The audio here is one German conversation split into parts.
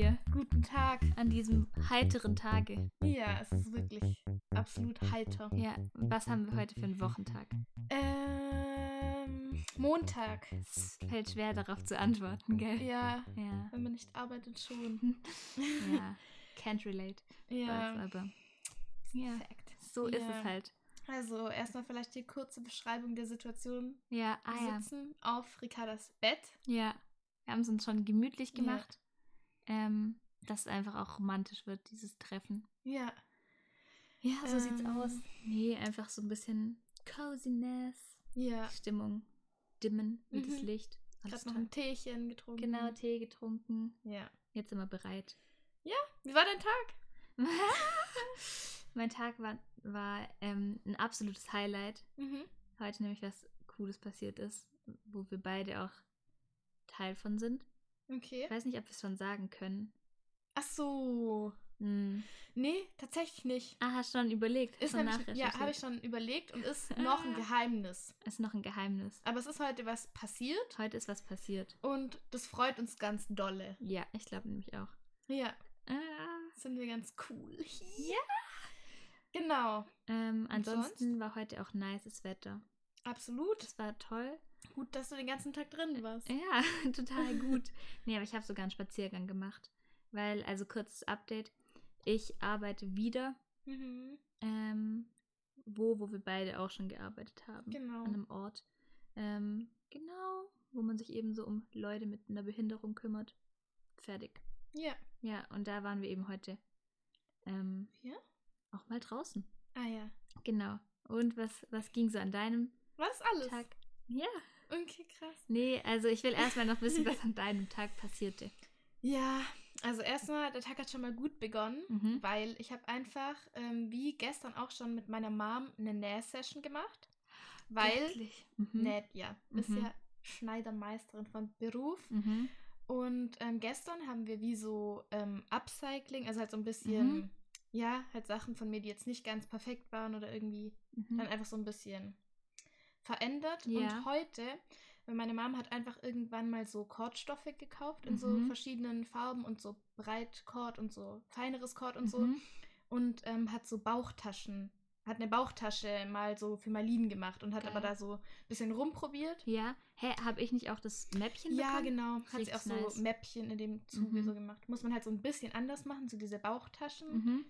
dir Guten Tag. an diesem heiteren Tage? Ja, es ist wirklich absolut heiter. Ja, was haben wir heute für einen Wochentag? Ähm, Montag. Es fällt schwer darauf zu antworten, gell? Ja, Ja, wenn man nicht arbeitet schon. ja. Can't relate. Ja, Was, aber ja, Fact. so ist Ja. es halt. Also erstmal vielleicht die kurze Beschreibung der Situation. Ja, Wir ah ja. sitzen auf Ricardas Bett. Ja, wir haben es uns schon gemütlich Ja. gemacht. Ähm, dass es einfach auch romantisch wird, dieses Treffen. Ja, Ja, so sieht's Ähm. aus. Nee, einfach so ein bisschen Coziness. ja. Stimmung dimmen wie das Mhm. Licht. Alles Gerade noch ein Teechen getrunken. Genau, Tee getrunken. Ja. Jetzt sind wir bereit. Wie war dein Tag? mein Tag war, war ähm, ein absolutes Highlight. Mhm. Heute nämlich was Cooles passiert ist, wo wir beide auch Teil von sind. Okay. Ich weiß nicht, ob wir es schon sagen können. Ach so. Hm. Nee, tatsächlich nicht. Ah, hast schon überlegt? Ist schon nämlich, ja, habe ich schon überlegt und ist noch ein. Geheimnis. Ist noch ein Geheimnis. Aber es ist heute was passiert Heute ist was passiert. und das freut uns ganz dolle. Ja, ich glaube nämlich auch. Ja, Ah. sind wir ganz cool. Ja. Genau, Ähm, ansonsten war heute auch nices Wetter. absolut. Das war toll. Gut, dass du den ganzen Tag drin warst. Ja, total gut. nee, aber ich habe sogar einen Spaziergang gemacht. Weil, also kurzes Update, ich arbeite wieder, Mhm. ähm, wo, wo wir beide auch schon gearbeitet haben. Genau. An einem Ort. Ähm, genau, wo man sich eben so um Leute mit einer Behinderung kümmert. Fertig. Ja. Ja, und da waren wir eben heute ähm, Ja? auch mal draußen. Ah ja. Genau. Und was, was ging so an deinem Was alles? Tag? Ja. Okay, krass. Nee, also ich will erstmal noch wissen, was an deinem Tag passierte. Ja, also erstmal, der Tag hat schon mal gut begonnen, Mhm. weil ich habe einfach, ähm, wie gestern auch schon mit meiner Mom, eine Nähsession gemacht. Weil. Mhm. näht, ja, ist Mhm. ja Schneidermeisterin von Beruf. Mhm. Und ähm, gestern haben wir wie so ähm, Upcycling, also halt so ein bisschen, Mhm. ja, halt Sachen von mir, die jetzt nicht ganz perfekt waren oder irgendwie Mhm. dann einfach so ein bisschen verändert. Ja. Und heute, weil meine Mom hat einfach irgendwann mal so Kordstoffe gekauft in so Mhm. verschiedenen Farben und so Breitkord und so feineres Kord und so. Mhm. Und ähm, hat so Bauchtaschen, hat eine Bauchtasche mal so für Marlin gemacht und hat Geil. aber da so ein bisschen rumprobiert. Ja. Hä, habe ich nicht auch das Mäppchen Ja, bekommen? genau. Hat sie auch so nice. Mäppchen in dem Zuge Mhm. so gemacht. Muss man halt so ein bisschen anders machen, so diese Bauchtaschen. Mhm.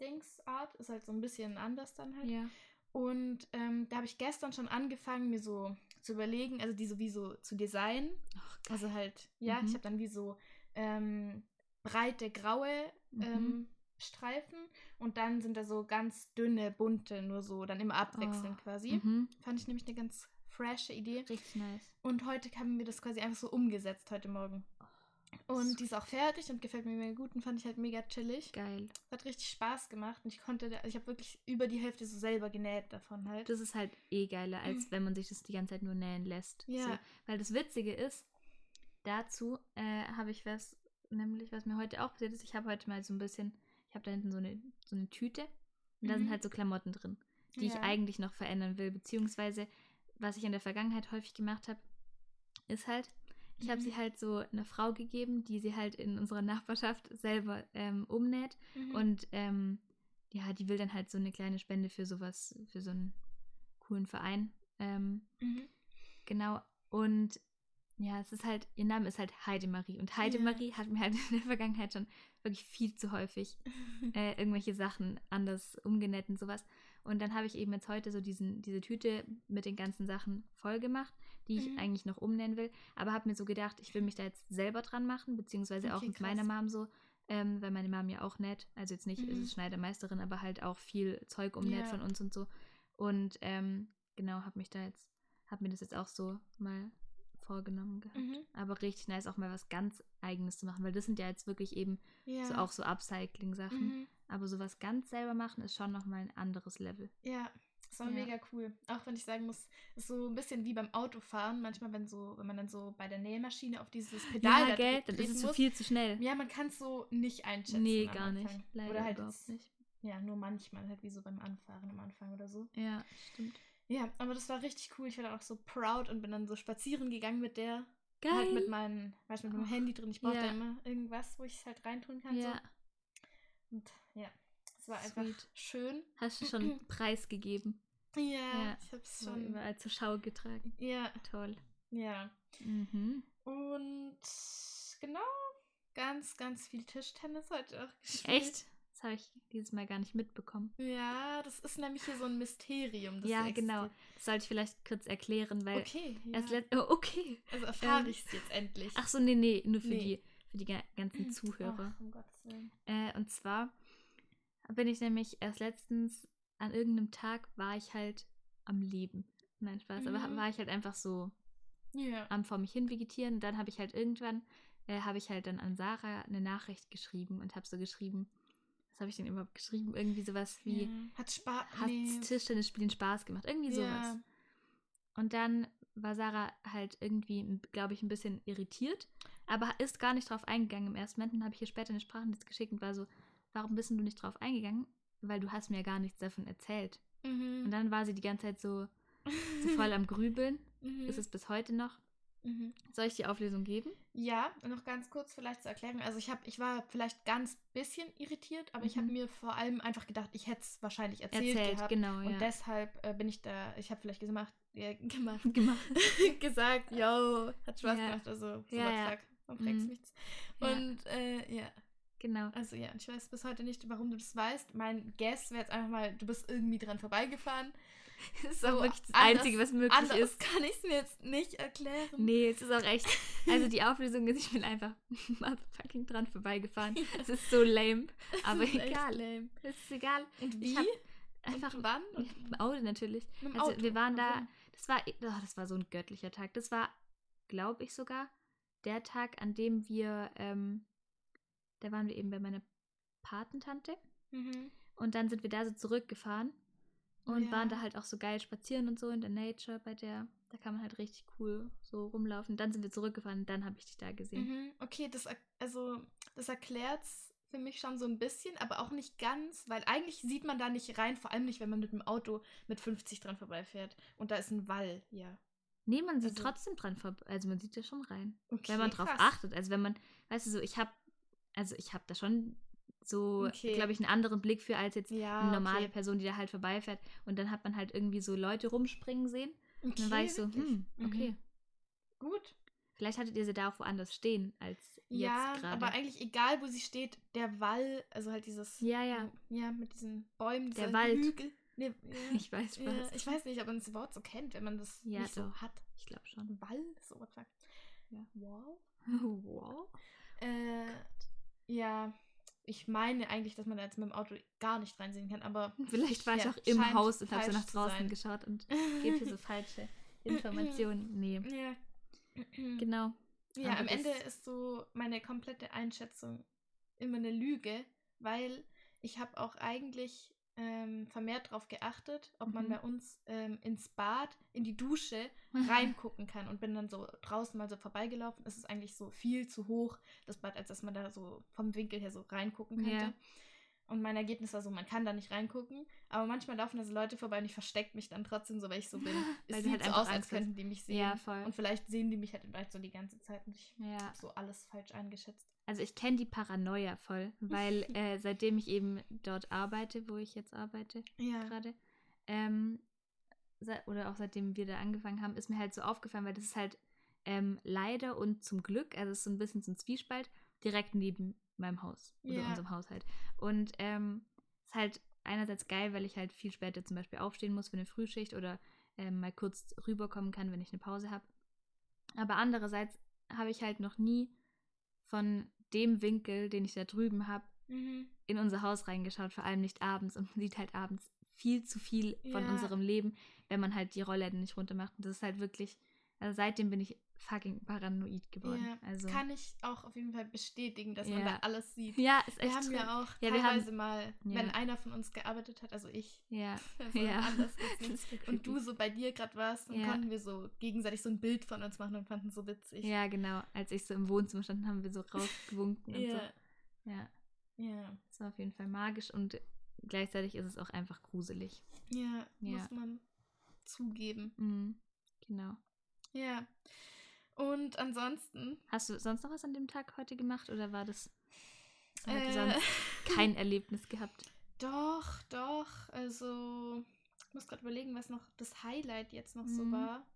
Dingsart ist halt so ein bisschen anders dann halt. Ja. Und ähm, da habe ich gestern schon angefangen, mir so zu überlegen, also die sowieso zu designen. Ach, geil. Also halt, ja, Mhm. ich habe dann wie so ähm, breite graue Mhm. ähm, Streifen und dann sind da so ganz dünne, bunte, nur so, dann immer abwechselnd Oh. quasi. Mhm. Fand ich nämlich eine ganz frische Idee. Richtig nice. Und heute haben wir das quasi einfach so umgesetzt, heute Morgen. Und die ist auch fertig und gefällt mir mega gut und fand ich halt mega chillig. Geil. Hat richtig Spaß gemacht und ich konnte, also ich habe wirklich über die Hälfte so selber genäht davon halt. Das ist halt eh geiler, als wenn man sich das die ganze Zeit nur nähen lässt. Ja. So. Weil das Witzige ist, dazu äh, habe ich was, nämlich was mir heute auch passiert ist. Ich habe heute mal so ein bisschen, ich habe da hinten so eine, so eine Tüte und da sind Mhm. halt so Klamotten drin, die ich Ja. eigentlich noch verändern will. Beziehungsweise, was ich in der Vergangenheit häufig gemacht habe, ist halt, ich habe Mhm. sie halt so einer Frau gegeben, die sie halt in unserer Nachbarschaft selber ähm, umnäht. Mhm. Und ähm, ja, die will dann halt so eine kleine Spende für sowas, für so einen coolen Verein. Ähm, Mhm. genau. Und ja, es ist halt, ihr Name ist halt Heidemarie. Und Heidemarie hat mir halt in der Vergangenheit schon wirklich viel zu häufig äh, irgendwelche Sachen anders umgenäht und sowas. Und dann habe ich eben jetzt heute so diesen, diese Tüte mit den ganzen Sachen voll gemacht, die ich Mhm. eigentlich noch umnähen will. Aber habe mir so gedacht, ich will mich da jetzt selber dran machen, beziehungsweise auch Okay, mit krass. meiner Mom so, ähm, weil meine Mom ja auch näht. Also jetzt nicht ist Mhm. es Schneidermeisterin, aber halt auch viel Zeug umnäht Ja. von uns und so. Und ähm, genau, habe mich da jetzt, habe mir das jetzt auch so mal vorgenommen gehabt. Mhm. Aber richtig nice, auch mal was ganz Eigenes zu machen, weil das sind ja jetzt wirklich eben Ja. so auch so Upcycling-Sachen. Mhm. Aber sowas ganz selber machen ist schon nochmal ein anderes Level. Ja, das war Ja. mega cool. Auch wenn ich sagen muss, ist so ein bisschen wie beim Autofahren. Manchmal, wenn so, wenn man dann so bei der Nähmaschine auf dieses Pedal da gell? Dann ist es muss. viel zu schnell. Ja, man kann es so nicht einschätzen. nee, gar nicht. Leider Oder halt überhaupt nicht. Ja, nur manchmal, halt wie so beim Anfahren am Anfang oder so. Ja, stimmt. Ja, aber das war richtig cool. Ich war dann auch so proud und bin dann so spazieren gegangen mit der. Geil. Halt mit, meinen, weißt, mit meinem Handy drin. Ich brauche ja. da immer irgendwas, wo ich es halt reintun kann. ja, So. Und ja, es war einfach Sweet. schön. hast du schon preisgegeben. Ja, Ja, ich hab's schon. überall zur Schau getragen. Ja, Toll. ja. Mhm. Und genau, ganz, ganz viel Tischtennis heute auch gespielt. Echt? Habe ich dieses Mal gar nicht mitbekommen. Ja, das ist nämlich hier so ein Mysterium. Das ja, genau. Das sollte ich vielleicht kurz erklären, weil Okay, ja. oh, okay. also erfahre ähm, ich es jetzt endlich. Ach so, nee, nee, nur für Nee. die für die ga- ganzen Zuhörer. Ach, um Gottes Willen. Äh, und zwar bin ich nämlich erst letztens an irgendeinem Tag war ich halt am Leben. Nein, Spaß, aber Mhm. war ich halt einfach so Ja. am vor mich hin vegetieren. Und dann habe ich halt irgendwann, äh, habe ich halt dann an Sarah eine Nachricht geschrieben und habe so geschrieben, was habe ich denn überhaupt geschrieben? Irgendwie sowas wie, ja. Hat Spaß. hat Nee. Tischtennisspielen Spaß gemacht? Irgendwie sowas. Ja. Und dann war Sarah halt irgendwie, glaube ich, ein bisschen irritiert, aber ist gar nicht drauf eingegangen im ersten Moment. Dann habe ich ihr später eine Sprachnachricht geschickt und war so, warum bist du nicht drauf eingegangen? Weil du hast mir gar nichts davon erzählt. Und Mhm. dann war sie die ganze Zeit so, so voll am Grübeln. Mhm. Ist es bis heute noch. Mhm. Soll ich die Auflösung geben? Ja, noch ganz kurz vielleicht zur Erklärung. Also ich habe, ich war vielleicht ganz bisschen irritiert, aber ich habe Mhm. mir vor allem einfach gedacht, ich hätte es wahrscheinlich erzählt, gehabt. genau, Und ja. deshalb äh, bin ich da, ich habe vielleicht gemacht, ja, gemacht, gemacht. gesagt, yo, hat Spaß Ja. gemacht, also so Ja, ja. fragt Mhm. nichts. Ja. Und äh, ja, Genau. also ja, ich weiß bis heute nicht, warum du das weißt. Mein Guess wäre jetzt einfach mal, du bist irgendwie dran vorbeigefahren. Das ist So auch wirklich das anders- Einzige, was möglich Anders ist. kann ich es mir jetzt nicht erklären. Nee, es ist auch echt. Also die Auflösung ist, ich bin einfach motherfucking dran vorbeigefahren. Es ist so lame. Aber ist egal. lame. Es ist egal. Und Ich wie? Einfach Und wann? Und Ja, Im Auto natürlich. mit dem Also Auto. wir waren da, das war, oh, das war so ein göttlicher Tag. Das war, glaube ich sogar, der Tag, an dem wir, ähm, da waren wir eben bei meiner Patentante Mhm. und dann sind wir da so zurückgefahren Und waren ja. da halt auch so geil spazieren und so in der Nature bei der, da kann man halt richtig cool so rumlaufen. Dann sind wir zurückgefahren dann habe ich dich da gesehen. Mhm. Okay, das, also, das erklärt's für mich schon so ein bisschen, aber auch nicht ganz, weil eigentlich sieht man da nicht rein, vor allem nicht, wenn man mit dem Auto mit 50 dran vorbeifährt. Und da ist ein Wall, ja. Nee, man sieht Also- trotzdem dran vorbei, also man sieht da schon rein. Okay, wenn man drauf krass. achtet. Also wenn man, weißt du so, ich habe, also ich habe da schon so, Okay. glaube ich, einen anderen Blick für als jetzt Ja, eine normale okay. Person, die da halt vorbeifährt. Und dann hat man halt irgendwie so Leute rumspringen sehen. Und dann war Okay, ich so, hm, Mhm. okay. Gut. Vielleicht hattet ihr sie da auch woanders stehen als Ja, jetzt gerade. aber eigentlich egal, wo sie steht, der Wall, also halt dieses. Ja, ja. Ja, mit diesen Bäumen, Der dieser Wald. Hügel. Nee, ja. Ich weiß ja, Spaß. ich weiß nicht, ob man das Wort so kennt, wenn man das Ja, nicht so hat. Ich glaube schon. Wall, so was sagt. Ja. Wow. wow. Äh, ja, ich meine eigentlich, dass man da jetzt mit dem Auto gar nicht reinsehen kann, aber Vielleicht war ich Ja, auch im Haus und habe so nach draußen geschaut und gebe hier so falsche Informationen. Nee, ja. genau. Ja, Aber am Ende ist so meine komplette Einschätzung immer eine Lüge, weil ich habe auch eigentlich ähm, vermehrt darauf geachtet, ob man Mhm. bei uns ähm, ins Bad, in die Dusche reingucken kann und bin dann so draußen mal so vorbeigelaufen. Es ist eigentlich so viel zu hoch, das Bad, als dass man da so vom Winkel her so reingucken könnte. Ja. Und mein Ergebnis war so, man kann da nicht reingucken, aber manchmal laufen da so Leute vorbei und ich verstecke mich dann trotzdem so, weil ich so bin. Es sieht halt so aus, als könnten die mich sehen. Ja. Und vielleicht sehen die mich halt vielleicht so die ganze Zeit und ich Ja. habe so alles falsch eingeschätzt. Also ich kenne die Paranoia voll, weil äh, seitdem ich eben dort arbeite, wo ich jetzt arbeite Ja. gerade, ähm, oder auch seitdem wir da angefangen haben, ist mir halt so aufgefallen, weil das ist halt ähm, leider und zum Glück, also es ist so ein bisschen so ein Zwiespalt, direkt neben meinem Haus oder Ja. unserem Haushalt. Und ähm, ist halt einerseits geil, weil ich halt viel später zum Beispiel aufstehen muss für eine Frühschicht oder ähm, mal kurz rüberkommen kann, wenn ich eine Pause habe. Aber andererseits habe ich halt noch nie von dem Winkel, den ich da drüben habe, Mhm. in unser Haus reingeschaut, vor allem nicht abends. Und man sieht halt abends viel zu viel von Ja. unserem Leben, wenn man halt die Rollläden nicht runter macht. Und das ist halt wirklich, also seitdem bin ich fucking paranoid geworden. Ja, Also, Kann ich auch auf jeden Fall bestätigen, dass man Ja. da alles sieht. ja, ist echt Wir haben ja auch Ja, teilweise haben- mal, wenn einer von uns gearbeitet hat, also ich, Ja, also ja. und du so bei dir gerade warst, dann konnten wir so gegenseitig so ein Bild von uns machen und fanden es so witzig. Ja, genau. Als ich so im Wohnzimmer stand, haben wir so rausgewunken und ja. so. Ja, Ja. das war auf jeden Fall magisch und gleichzeitig ist es auch einfach gruselig. Ja, Ja. muss man zugeben. Mhm. Genau. Ja. Und ansonsten. Hast du sonst noch was an dem Tag heute gemacht oder war das Äh, kein Erlebnis gehabt? Doch, doch. Also, ich muss gerade überlegen, was noch das Highlight jetzt noch so Mhm. war.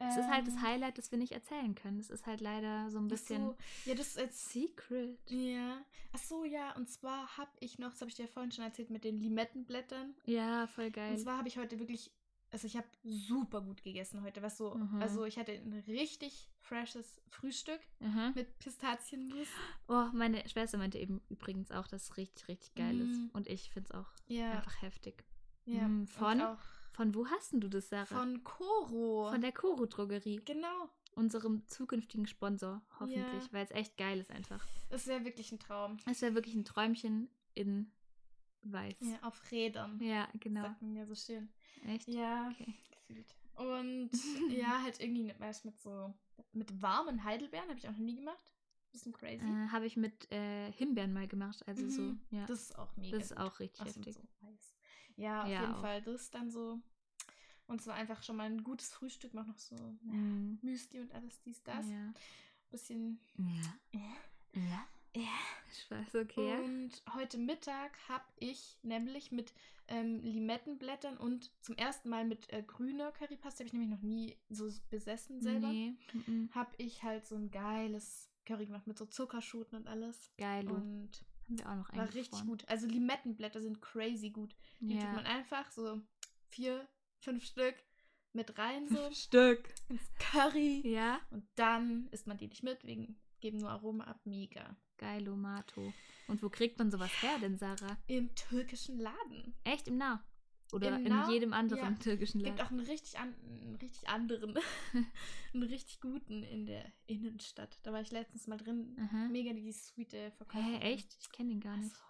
Es ist halt das Ähm, Highlight, das wir nicht erzählen können. Es ist halt leider so ein ach bisschen So, ja, das ist jetzt. Secret. Ja. Ach so, ja. Und zwar habe ich noch, das habe ich dir ja vorhin schon erzählt, mit den Limettenblättern. Ja, voll geil. Und zwar habe ich heute wirklich, also ich habe super gut gegessen heute. Was so, Mhm. also ich hatte ein richtig freshes Frühstück Aha. mit Pistazienmus. Oh, meine Schwester meinte eben übrigens auch, dass es richtig, richtig geil Mm. ist. Und ich finde es auch Ja. einfach heftig. ja. Und von? Von wo hast denn du das, Sarah? von Koro. Von der Koro Drogerie. genau. Unserem zukünftigen Sponsor, hoffentlich, Ja. weil es echt geil ist einfach. Das wäre wirklich ein Traum. Es wäre wirklich ein Träumchen in weiß. Ja, auf Rädern. Ja, genau. Sagt man ja so schön. Echt? Ja, Okay. gefühlt. Und ja, halt irgendwie was mit so, mit warmen Heidelbeeren habe ich auch noch nie gemacht. Bisschen crazy. Äh, Habe ich mit äh, Himbeeren mal gemacht. Also so, Mhm. ja. Das ist auch mega. Das ist auch richtig Ach, heftig. so. Ja, auf Ja, jeden auch. Fall. Das dann so. Und zwar einfach schon mal ein gutes Frühstück, noch noch so Mm. Müsli und alles, dies, das. Ja. Bisschen. Ja. Ja. Ja. Ich weiß, okay. Und heute Mittag habe ich nämlich mit ähm, Limettenblättern und zum ersten Mal mit äh, grüner Currypaste, habe ich nämlich noch nie so besessen selber, Nee. habe ich halt so ein geiles Curry gemacht mit so Zuckerschoten und alles. Geil. Und Haben wir auch noch war richtig gut. Also Limettenblätter sind crazy gut. Die tut Ja. man einfach so vier, fünf Stück mit rein so Stück. ins Curry. Ja. Und dann isst man die nicht mit, wegen geben nur Aroma ab. Mega. Geilo Mato. Und wo kriegt man sowas her denn, Sarah? Im türkischen Laden. Echt im Nah? Oder Im in Nah? jedem anderen Ja. türkischen Gibt Land? auch einen richtig, an, einen richtig anderen, einen richtig guten in der Innenstadt. Da war ich letztens mal drin. Aha. Mega die sweete Verkäuferin. Hä, echt? Ich kenne den gar nicht. Also,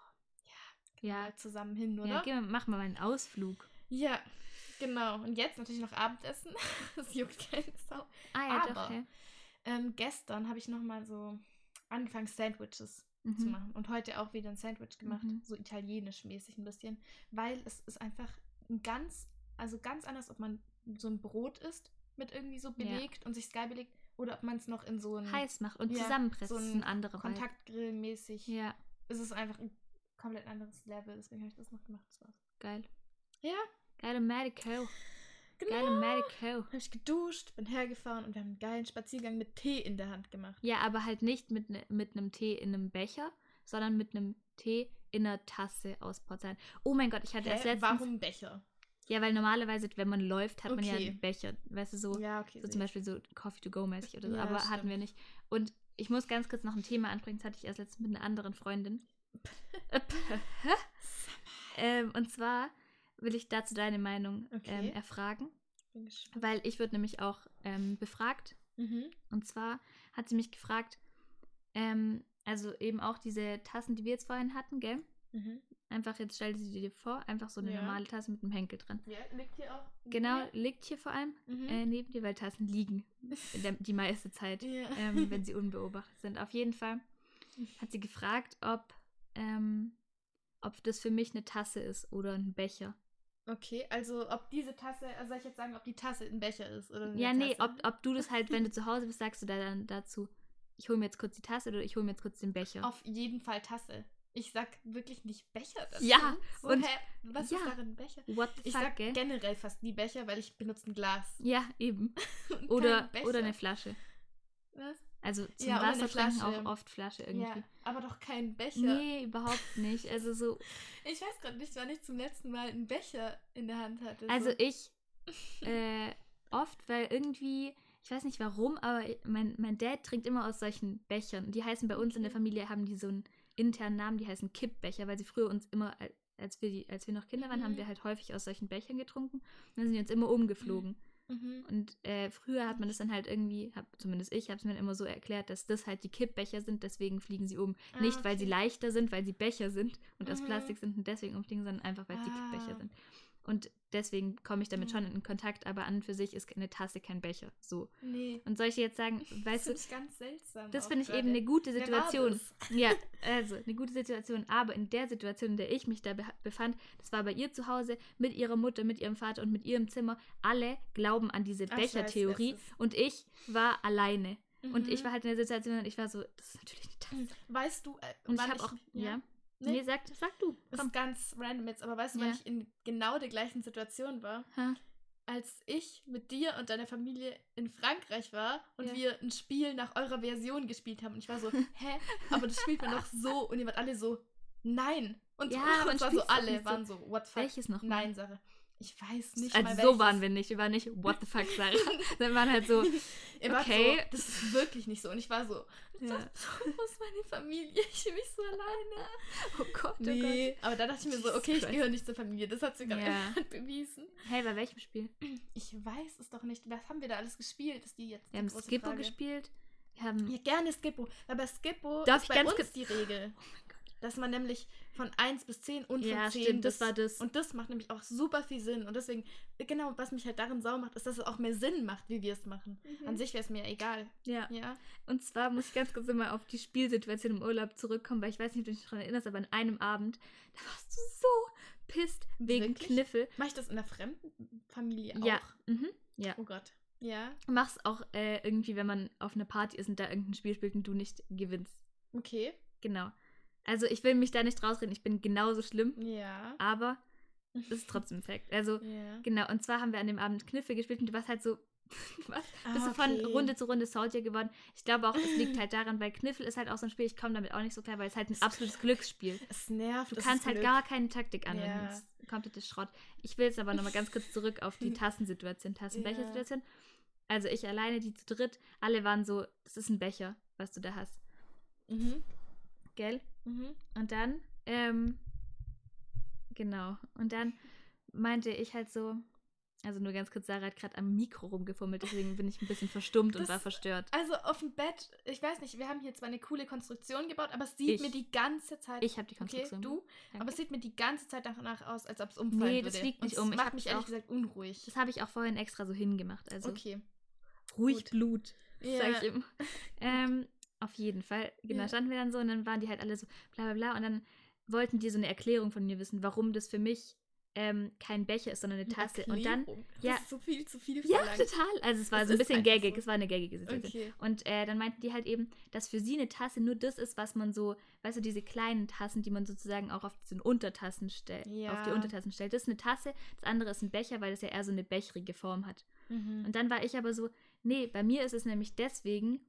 ja, Ja, zusammen hin, ja oder? geh mal, mach mal einen Ausflug. Ja, genau. Und jetzt natürlich noch Abendessen. das juckt keine Sau. Ah ja, doch, Aber- hä? Ähm, gestern habe ich noch mal so angefangen, Sandwiches zu Mhm. machen. Und heute auch wieder ein Sandwich gemacht. Mhm. So italienisch-mäßig ein bisschen. Weil es ist einfach ein ganz, also ganz anders, ob man so ein Brot isst mit irgendwie so belegt und sich geil belegt oder ob man es noch in so ein Heiß macht und Ja, zusammenpresst. so ein Vibe. Kontaktgrill-mäßig. Ja, Es ist einfach ein komplett anderes Level. Deswegen habe ich das noch gemacht. Das war's. geil. Ja, Geile Medico. Genau. Geile Medico. Habe ich geduscht, bin hergefahren und wir haben einen geilen Spaziergang mit Tee in der Hand gemacht. Ja, aber halt nicht mit, ne, mit einem Tee in einem Becher, sondern mit einem Tee in einer Tasse aus Porzellan. Oh mein Gott, ich hatte erst Hä? letztens... Warum Becher? Ja, weil normalerweise, wenn man läuft, hat man ja Okay. einen Becher. Weißt du, so, ja, okay. so zum. Beispiel so Coffee-to-go-mäßig oder so. Ja, aber stimmt. hatten wir nicht. Und ich muss ganz kurz noch ein Thema ansprechen. Das hatte ich erst letztens mit einer anderen Freundin. ähm, und zwar will ich dazu deine Meinung ähm, Okay. erfragen. Bin gespannt. Weil ich wurde nämlich auch ähm, befragt. Mhm. Und zwar hat sie mich gefragt, ähm, also eben auch diese Tassen, die wir jetzt vorhin hatten, gell? Mhm. Einfach, jetzt stell sie dir vor, einfach so eine Ja. normale Tasse mit einem Henkel dran. Ja, liegt hier auch. Genau, liegt hier vor allem Mhm. äh, neben dir, weil Tassen liegen der, die meiste Zeit, ja. ähm, wenn sie unbeobachtet sind. Auf jeden Fall hat sie gefragt, ob, ähm, ob das für mich eine Tasse ist oder ein Becher. Okay, also ob diese Tasse, also soll ich jetzt sagen, ob die Tasse ein Becher ist oder ja, nee, Tasse? ob, ob du das halt, wenn du zu Hause bist, sagst du da dann dazu, ich hole mir jetzt kurz die Tasse oder ich hole mir jetzt kurz den Becher. Auf jeden Fall Tasse. Ich sag wirklich nicht Becher dazu. Ja, so, und- hä, was ja. ist darin ein Becher? What the Ich fuck, sag gell? generell fast nie Becher, weil ich benutze ein Glas. Ja, eben. Oder, oder eine Flasche. Was? Also zum Ja, Wasser trinken auch oft Flasche irgendwie. Ja, aber doch kein Becher. Nee, überhaupt nicht. Also so, Ich weiß gerade nicht, wann ich zum letzten Mal einen Becher in der Hand hatte. also so. ich äh, oft, weil irgendwie, ich weiß nicht warum, aber mein, mein Dad trinkt immer aus solchen Bechern. Die heißen bei uns in der. Familie, haben die so einen internen Namen, die heißen Kippbecher, weil sie früher uns immer, al- als wir, die, als wir noch Kinder waren, haben Mhm. wir halt häufig aus solchen Bechern getrunken. Und dann sind die uns immer umgeflogen. Mhm. Und äh, früher hat man das dann halt irgendwie, hab, zumindest ich habe es mir immer so erklärt, dass das halt die Kippbecher sind, deswegen fliegen sie um. Ah, Nicht, weil sie okay. leichter sind, weil sie Becher sind und aus Mhm. Plastik sind und deswegen umfliegen, sondern einfach, weil es die Ah. Kippbecher sind. Und deswegen komme ich damit Mhm. schon in Kontakt, aber an und für sich ist eine Tasse kein Becher. So. Nee. Und soll ich dir jetzt sagen, Das weißt du, finde ich ganz seltsam. das finde ich eben eine gute Situation. das? Ja, also eine gute Situation. Aber in der Situation, in der ich mich da befand, das war bei ihr zu Hause, mit ihrer Mutter, mit ihrem Vater und mit ihrem Zimmer. Alle glauben an diese Bechertheorie und ich war alleine. Und ich Mhm. war halt in der Situation und ich war so, das ist natürlich eine Tasse. Weißt du, äh, Und ich habe auch, ja. Nee, Nee, sag, sag du. das Komm. ist ganz random jetzt, aber weißt du, Ja. ich in genau der gleichen Situation war? Ha. Als ich mit dir und deiner Familie in Frankreich war und Ja. wir ein Spiel nach eurer Version gespielt haben. Und ich war so, hä? Aber das spielt man doch so. Und ihr wart alle so, nein. Und, Ja, und war so, alle waren so, what the fuck? Welches noch? Nein, Sache. Ich weiß nicht Also mal so welches. waren wir nicht. Wir waren nicht, what the fuck, Sarah. Wir waren halt so, okay. so, das ist wirklich nicht so. Und ich war so, Ja. wo ist meine Familie? Ich fühle mich so alleine. oh Gott, oh Nee, aber da dachte ich mir so, okay, ich gehöre nicht zur Familie. Das hat sie gerade Ja. bewiesen. Gott. Hey, bei welchem Spiel? Ich weiß es doch nicht. Was haben wir da alles gespielt? Ist die jetzt Wir haben Skippo Frage. gespielt. Wir haben, Ja, gerne Skippo. Aber Skippo Darf ist ich bei ganz uns die Regel. oh mein Gott. Dass man nämlich von 1 bis 10 und von Ja, 10 stimmt, bis... das war das. Und das macht nämlich auch super viel Sinn. Und deswegen, genau, was mich halt darin sauer macht, ist, dass es auch mehr Sinn macht, wie wir es machen. Mhm. An sich wäre es mir egal. ja. Ja. Und zwar muss ich ganz kurz immer auf die Spielsituation im Urlaub zurückkommen, weil ich weiß nicht, ob du dich daran erinnerst, aber an einem Abend, da warst du so pisst wegen Wirklich? Kniffel. Mache ich das in der fremden Familie auch? Ja. Mhm. Ja. Oh Gott. Ja. Mach's auch äh, irgendwie, wenn man auf einer Party ist und da irgendein Spiel spielt und du nicht gewinnst. Okay. Genau. Also ich will mich da nicht rausreden, ich bin genauso schlimm, Ja. aber es ist trotzdem ein Fact. Also Ja. genau, und zwar haben wir an dem Abend Kniffel gespielt und du warst halt so, du warst, bist Ah, du von okay. Runde zu Runde Soldier geworden. Ich glaube auch, es liegt halt daran, weil Kniffel ist halt auch so ein Spiel, ich komme damit auch nicht so klar, weil es halt ein absolutes Glücksspiel. Es nervt. Du kannst ist halt Glück. gar keine Taktik anwenden. Ja. Das ist komplettes Schrott. Ich will jetzt aber nochmal ganz kurz zurück auf die Tassensituation, Tassenbecher-Situation. Also ich alleine, die zu dritt, alle waren so, das ist ein Becher, was du da hast. Mhm. Gell? Mhm. Und dann, ähm, genau. Und dann meinte ich halt so, also nur ganz kurz, Sarah hat gerade am Mikro rumgefummelt, deswegen bin ich ein bisschen verstummt und Das- war verstört. Also auf dem Bett, ich weiß nicht, wir haben hier zwar eine coole Konstruktion gebaut, aber es sieht Ich. mir die ganze Zeit. Ich habe die okay, Konstruktion. du, Danke. aber es sieht mir die ganze Zeit danach aus, als ob es umfallen Nee, das würde. liegt nicht Und um. Ich macht mich das ehrlich auch- gesagt unruhig. Das habe ich auch vorhin extra so hingemacht. Also okay. ruhig gut. Blut, Ja. sag ich immer. ähm, auf jeden Fall. Genau, Ja. standen wir dann so und dann waren die halt alle so bla bla bla und dann wollten die so eine Erklärung von mir wissen, warum das für mich ähm, kein Becher ist, sondern eine Tasse. Und dann, Erklärung. ja. Das ist so viel zu viel ja, verlangt. total. Also es war Es so ein bisschen gaggig, so. es war eine gaggige Situation. Okay. Und äh, dann meinten die halt eben, dass für sie eine Tasse nur das ist, was man so, weißt du, diese kleinen Tassen, die man sozusagen auch auf diesen Untertassen stellt, auf die Ja. Untertassen stellt. Das ist eine Tasse, das andere ist ein Becher, weil das ja eher so eine becherige Form hat. Mhm. Und dann war ich aber so, nee, bei mir ist es nämlich deswegen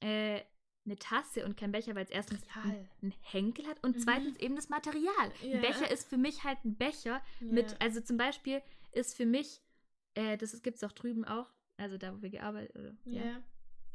äh, eine Tasse und kein Becher, weil es erstens einen einen Henkel hat und Mhm. zweitens eben das Material. Ja. Ein Becher ist für mich halt ein Becher mit, Ja. also zum Beispiel ist für mich, äh, das gibt es auch drüben auch, also da, wo wir gearbeitet, oder, ja, Ja.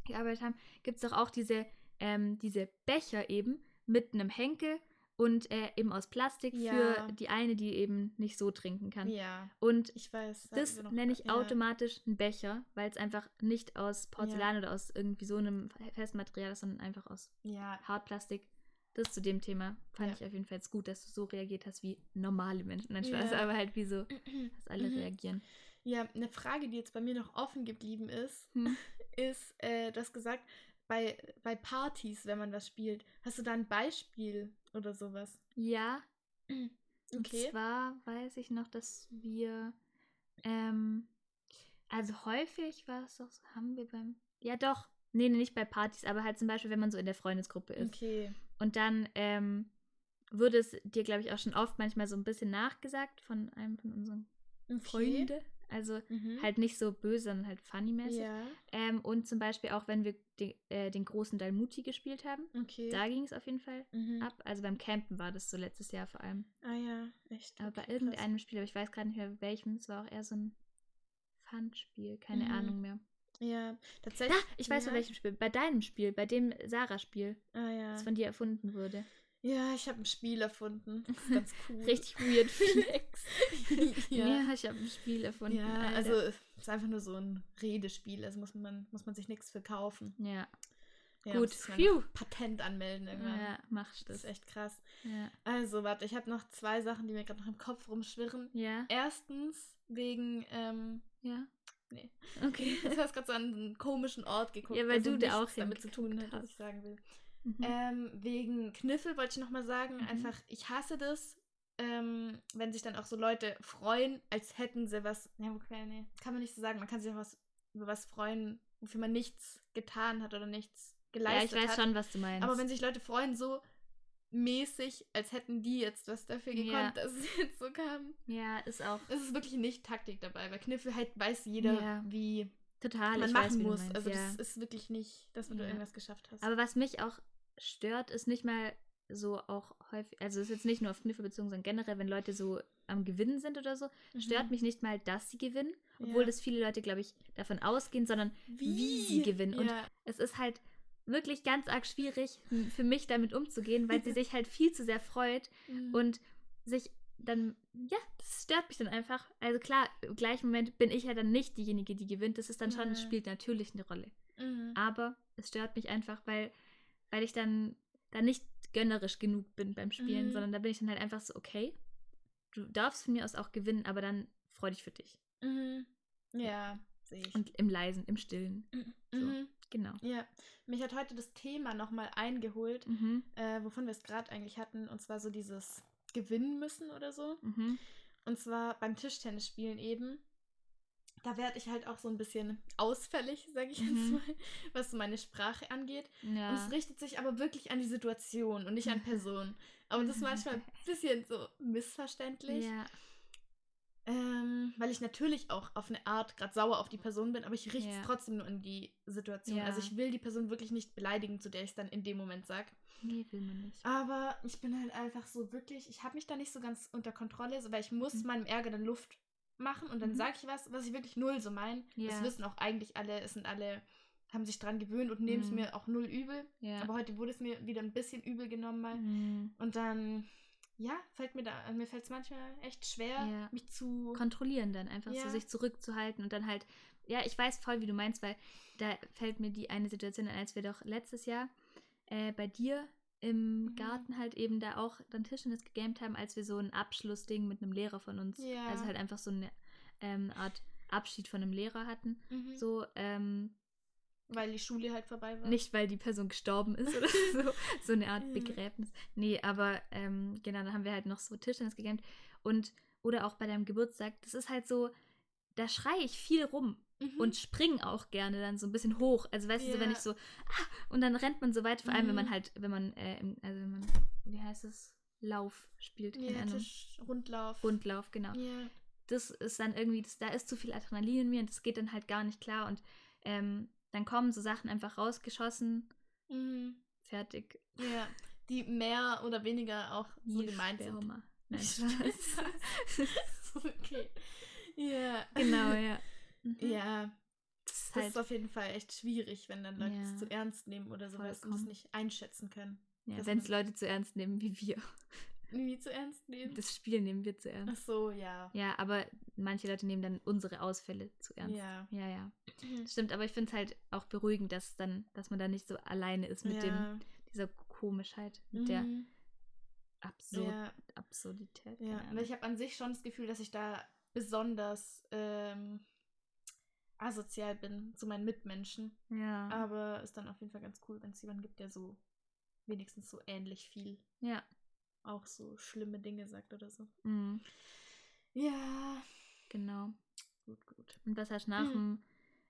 gearbeitet haben, gibt es doch auch diese, ähm, diese Becher eben mit einem Henkel und äh, eben aus Plastik Ja. für die eine, die eben nicht so trinken kann. Ja. Und Ich weiß. das nenne ich ja. automatisch einen Becher, weil es einfach nicht aus Porzellan oder aus irgendwie so einem festen Material ist, sondern einfach aus Ja. Hartplastik. Das zu dem Thema fand Ja. ich auf jeden Fall jetzt gut, dass du so reagiert hast wie normale Menschen. Nein, Spaß, Ja. aber halt wie so, dass alle Mhm. reagieren. Ja, eine Frage, die jetzt bei mir noch offen geblieben ist, Hm. ist, äh, du hast gesagt, bei, bei Partys, wenn man das spielt, hast du da ein Beispiel oder sowas? Ja, und Okay. zwar weiß ich noch, dass wir, ähm, also häufig war es doch, so, haben wir beim, ja doch, nee, nee, nicht bei Partys, aber halt zum Beispiel, wenn man so in der Freundesgruppe ist. Okay. Und dann ähm, wurde es dir, glaube ich, auch schon oft manchmal so ein bisschen nachgesagt von einem von unseren okay. Freunden. Also Mhm. halt nicht so böse, sondern halt funny-mäßig. Ja, Ähm, und zum Beispiel auch, wenn wir den, äh, den großen Dalmuti gespielt haben. okay. Da ging es auf jeden Fall mhm. ab. Also beim Campen war das so letztes Jahr vor allem. Ah ja, echt. Aber okay, bei krass. irgendeinem Spiel, aber ich weiß gerade nicht mehr welchem. Es war auch eher so ein Fun-Spiel. Keine Mhm. Ahnung mehr. Ja, tatsächlich. ich weiß ja. bei welchem Spiel. Bei deinem Spiel. Bei dem Sarah-Spiel, Ah ja. das von dir erfunden wurde. Ja, ich habe ein Spiel erfunden. Das ist ganz cool. Richtig weird Flex. ja. ja, ich habe ein Spiel erfunden. Ja, Alter. also es ist einfach nur so ein Redespiel, also muss man, muss man sich nichts für kaufen. Ja. Ja, Gut, phew. Patent anmelden irgendwann. Ja, machst Das das. ist echt krass. Ja. Also, warte, ich habe noch zwei Sachen, die mir gerade noch im Kopf rumschwirren. Ja. Erstens wegen, ähm, Ja. Nee. Okay. du hast gerade so an einen komischen Ort geguckt. Ja, weil der du da auch damit zu tun hingeguckt was hast. ich sagen will. Mhm. Ähm, wegen Kniffel wollte ich nochmal sagen, Mhm. einfach, ich hasse das, ähm, wenn sich dann auch so Leute freuen, als hätten sie was. Ja, okay, nee, kann man nicht so sagen. Man kann sich auch was, über was freuen, wofür man nichts getan hat oder nichts ja, geleistet ich weiß hat. schon, was du meinst. Aber wenn sich Leute freuen, so mäßig, als hätten die jetzt was dafür gekonnt, Ja. dass es jetzt so kam. ja, ist auch Es ist wirklich nicht Taktik dabei. Bei Kniffel halt weiß jeder, Ja. wie total. man machen weiß, muss. meinst, also ja. das ist wirklich nicht, dass wenn du Ja. irgendwas geschafft hast. Aber was mich auch stört, ist nicht mal so auch häufig, also es ist jetzt nicht nur auf Kniffe bezogen, sondern generell, wenn Leute so am Gewinnen sind oder so, stört mich nicht mal, dass sie gewinnen, obwohl Mhm. Ja. das viele Leute, glaube ich, davon ausgehen, sondern wie, sie gewinnen. Und Ja. es ist halt wirklich ganz arg schwierig für mich damit umzugehen, weil sie sich halt viel zu sehr freut Mhm. und sich dann, ja, das stört mich dann einfach. Also klar, im gleichen Moment bin ich ja dann nicht diejenige, die gewinnt. Das ist dann schon, das Mhm. spielt natürlich eine Rolle. Mhm. Aber es stört mich einfach, weil, weil ich dann, dann nicht gönnerisch genug bin beim Spielen, Mhm. sondern da bin ich dann halt einfach so, okay, du darfst von mir aus auch gewinnen, aber dann freu dich für dich. Mhm. Ja, sehe ich. Und im Leisen, im Stillen. so. Mhm. Genau. Ja, mich hat heute das Thema nochmal eingeholt, Mhm. äh, wovon wir es gerade eigentlich hatten, und zwar so dieses Gewinnen müssen oder so. Mhm. Und zwar beim Tischtennisspielen eben. Da werde ich halt auch so ein bisschen ausfällig, sage ich jetzt Mhm. mal, was so meine Sprache angeht. Ja. Und es richtet sich aber wirklich an die Situation und nicht an Person. Aber das ist manchmal ein bisschen so missverständlich. ja. Ähm, weil ich natürlich auch auf eine Art gerade sauer auf die Person bin, aber ich richte Ja. es trotzdem nur an die Situation. Ja. Also ich will die Person wirklich nicht beleidigen, zu der ich es dann in dem Moment sage. Nee, will man nicht. Aber ich bin halt einfach so wirklich, ich habe mich da nicht so ganz unter Kontrolle, weil ich muss Mhm. meinem Ärger dann Luft machen und dann Mhm. sage ich was, was ich wirklich null so meine. Ja. Das wissen auch eigentlich alle, es sind alle, haben sich dran gewöhnt und nehmen es Mhm. mir auch null übel. Ja. Aber heute wurde es mir wieder ein bisschen übel genommen mal. Mhm. Und dann, ja, fällt mir da, mir fällt es manchmal echt schwer, Ja. mich zu. kontrollieren dann einfach so sich zurückzuhalten und dann halt ja ich weiß voll wie du meinst weil da fällt mir die eine Situation ein als wir doch letztes Jahr äh, bei dir im Mhm. Garten halt eben da auch dann Tischtennis gegamed haben als wir so ein Abschlussding mit einem Lehrer von uns Ja. also halt einfach so eine ähm, Art Abschied von einem Lehrer hatten Mhm. so ähm, Weil die Schule halt vorbei war. nicht, weil die Person gestorben ist oder so. So eine Art. Begräbnis. Nee, aber ähm, genau, dann haben wir halt noch so Tischtennis gegamet. Und, oder auch bei deinem Geburtstag, das ist halt so, da schreie ich viel rum Mhm. und spring auch gerne dann so ein bisschen hoch. Also weißt du, so, wenn ich so, ah, und dann rennt man so weit, vor allem wenn man Mhm. halt, wenn man, äh, also wenn man, wie heißt es, Lauf spielt, keine ja, Ahnung. Tisch, Rundlauf. Rundlauf, genau Ja. das ist dann irgendwie, das, da ist zu viel Adrenalin in mir und das geht dann halt gar nicht klar. Und ähm, dann kommen so Sachen einfach rausgeschossen, Mhm. fertig. ja. Die mehr oder weniger auch so Wie gemeint sind. Sperma. Nein, okay. Ja. genau, ja. Mhm. Ja, Das halt, ist auf jeden Fall echt schwierig, wenn dann Leute Ja. es zu ernst nehmen oder sowas und es Vollkommen. nicht einschätzen können. ja, wenn es Leute zu ernst nehmen wie wir. Nie zu ernst nehmen. Das Spiel nehmen wir zu Ach ernst. so, ja. Ja, aber manche Leute nehmen dann unsere Ausfälle zu ernst. Ja. Ja, ja. Mhm. Stimmt, aber ich finde es halt auch beruhigend, dass dann, dass man da nicht so alleine ist mit dem, ja. dieser Komischheit, mit der Mhm. Absurd ja. Absurdität. Ja, weil ich habe an sich schon das Gefühl, dass ich da besonders ähm, asozial bin zu meinen Mitmenschen. ja. Aber ist dann auf jeden Fall ganz cool, wenn es jemanden gibt, der so wenigstens so ähnlich viel ja. auch so schlimme Dinge sagt oder so. Mhm. Ja, Genau. gut, gut. Und was hast du nach Mhm. dem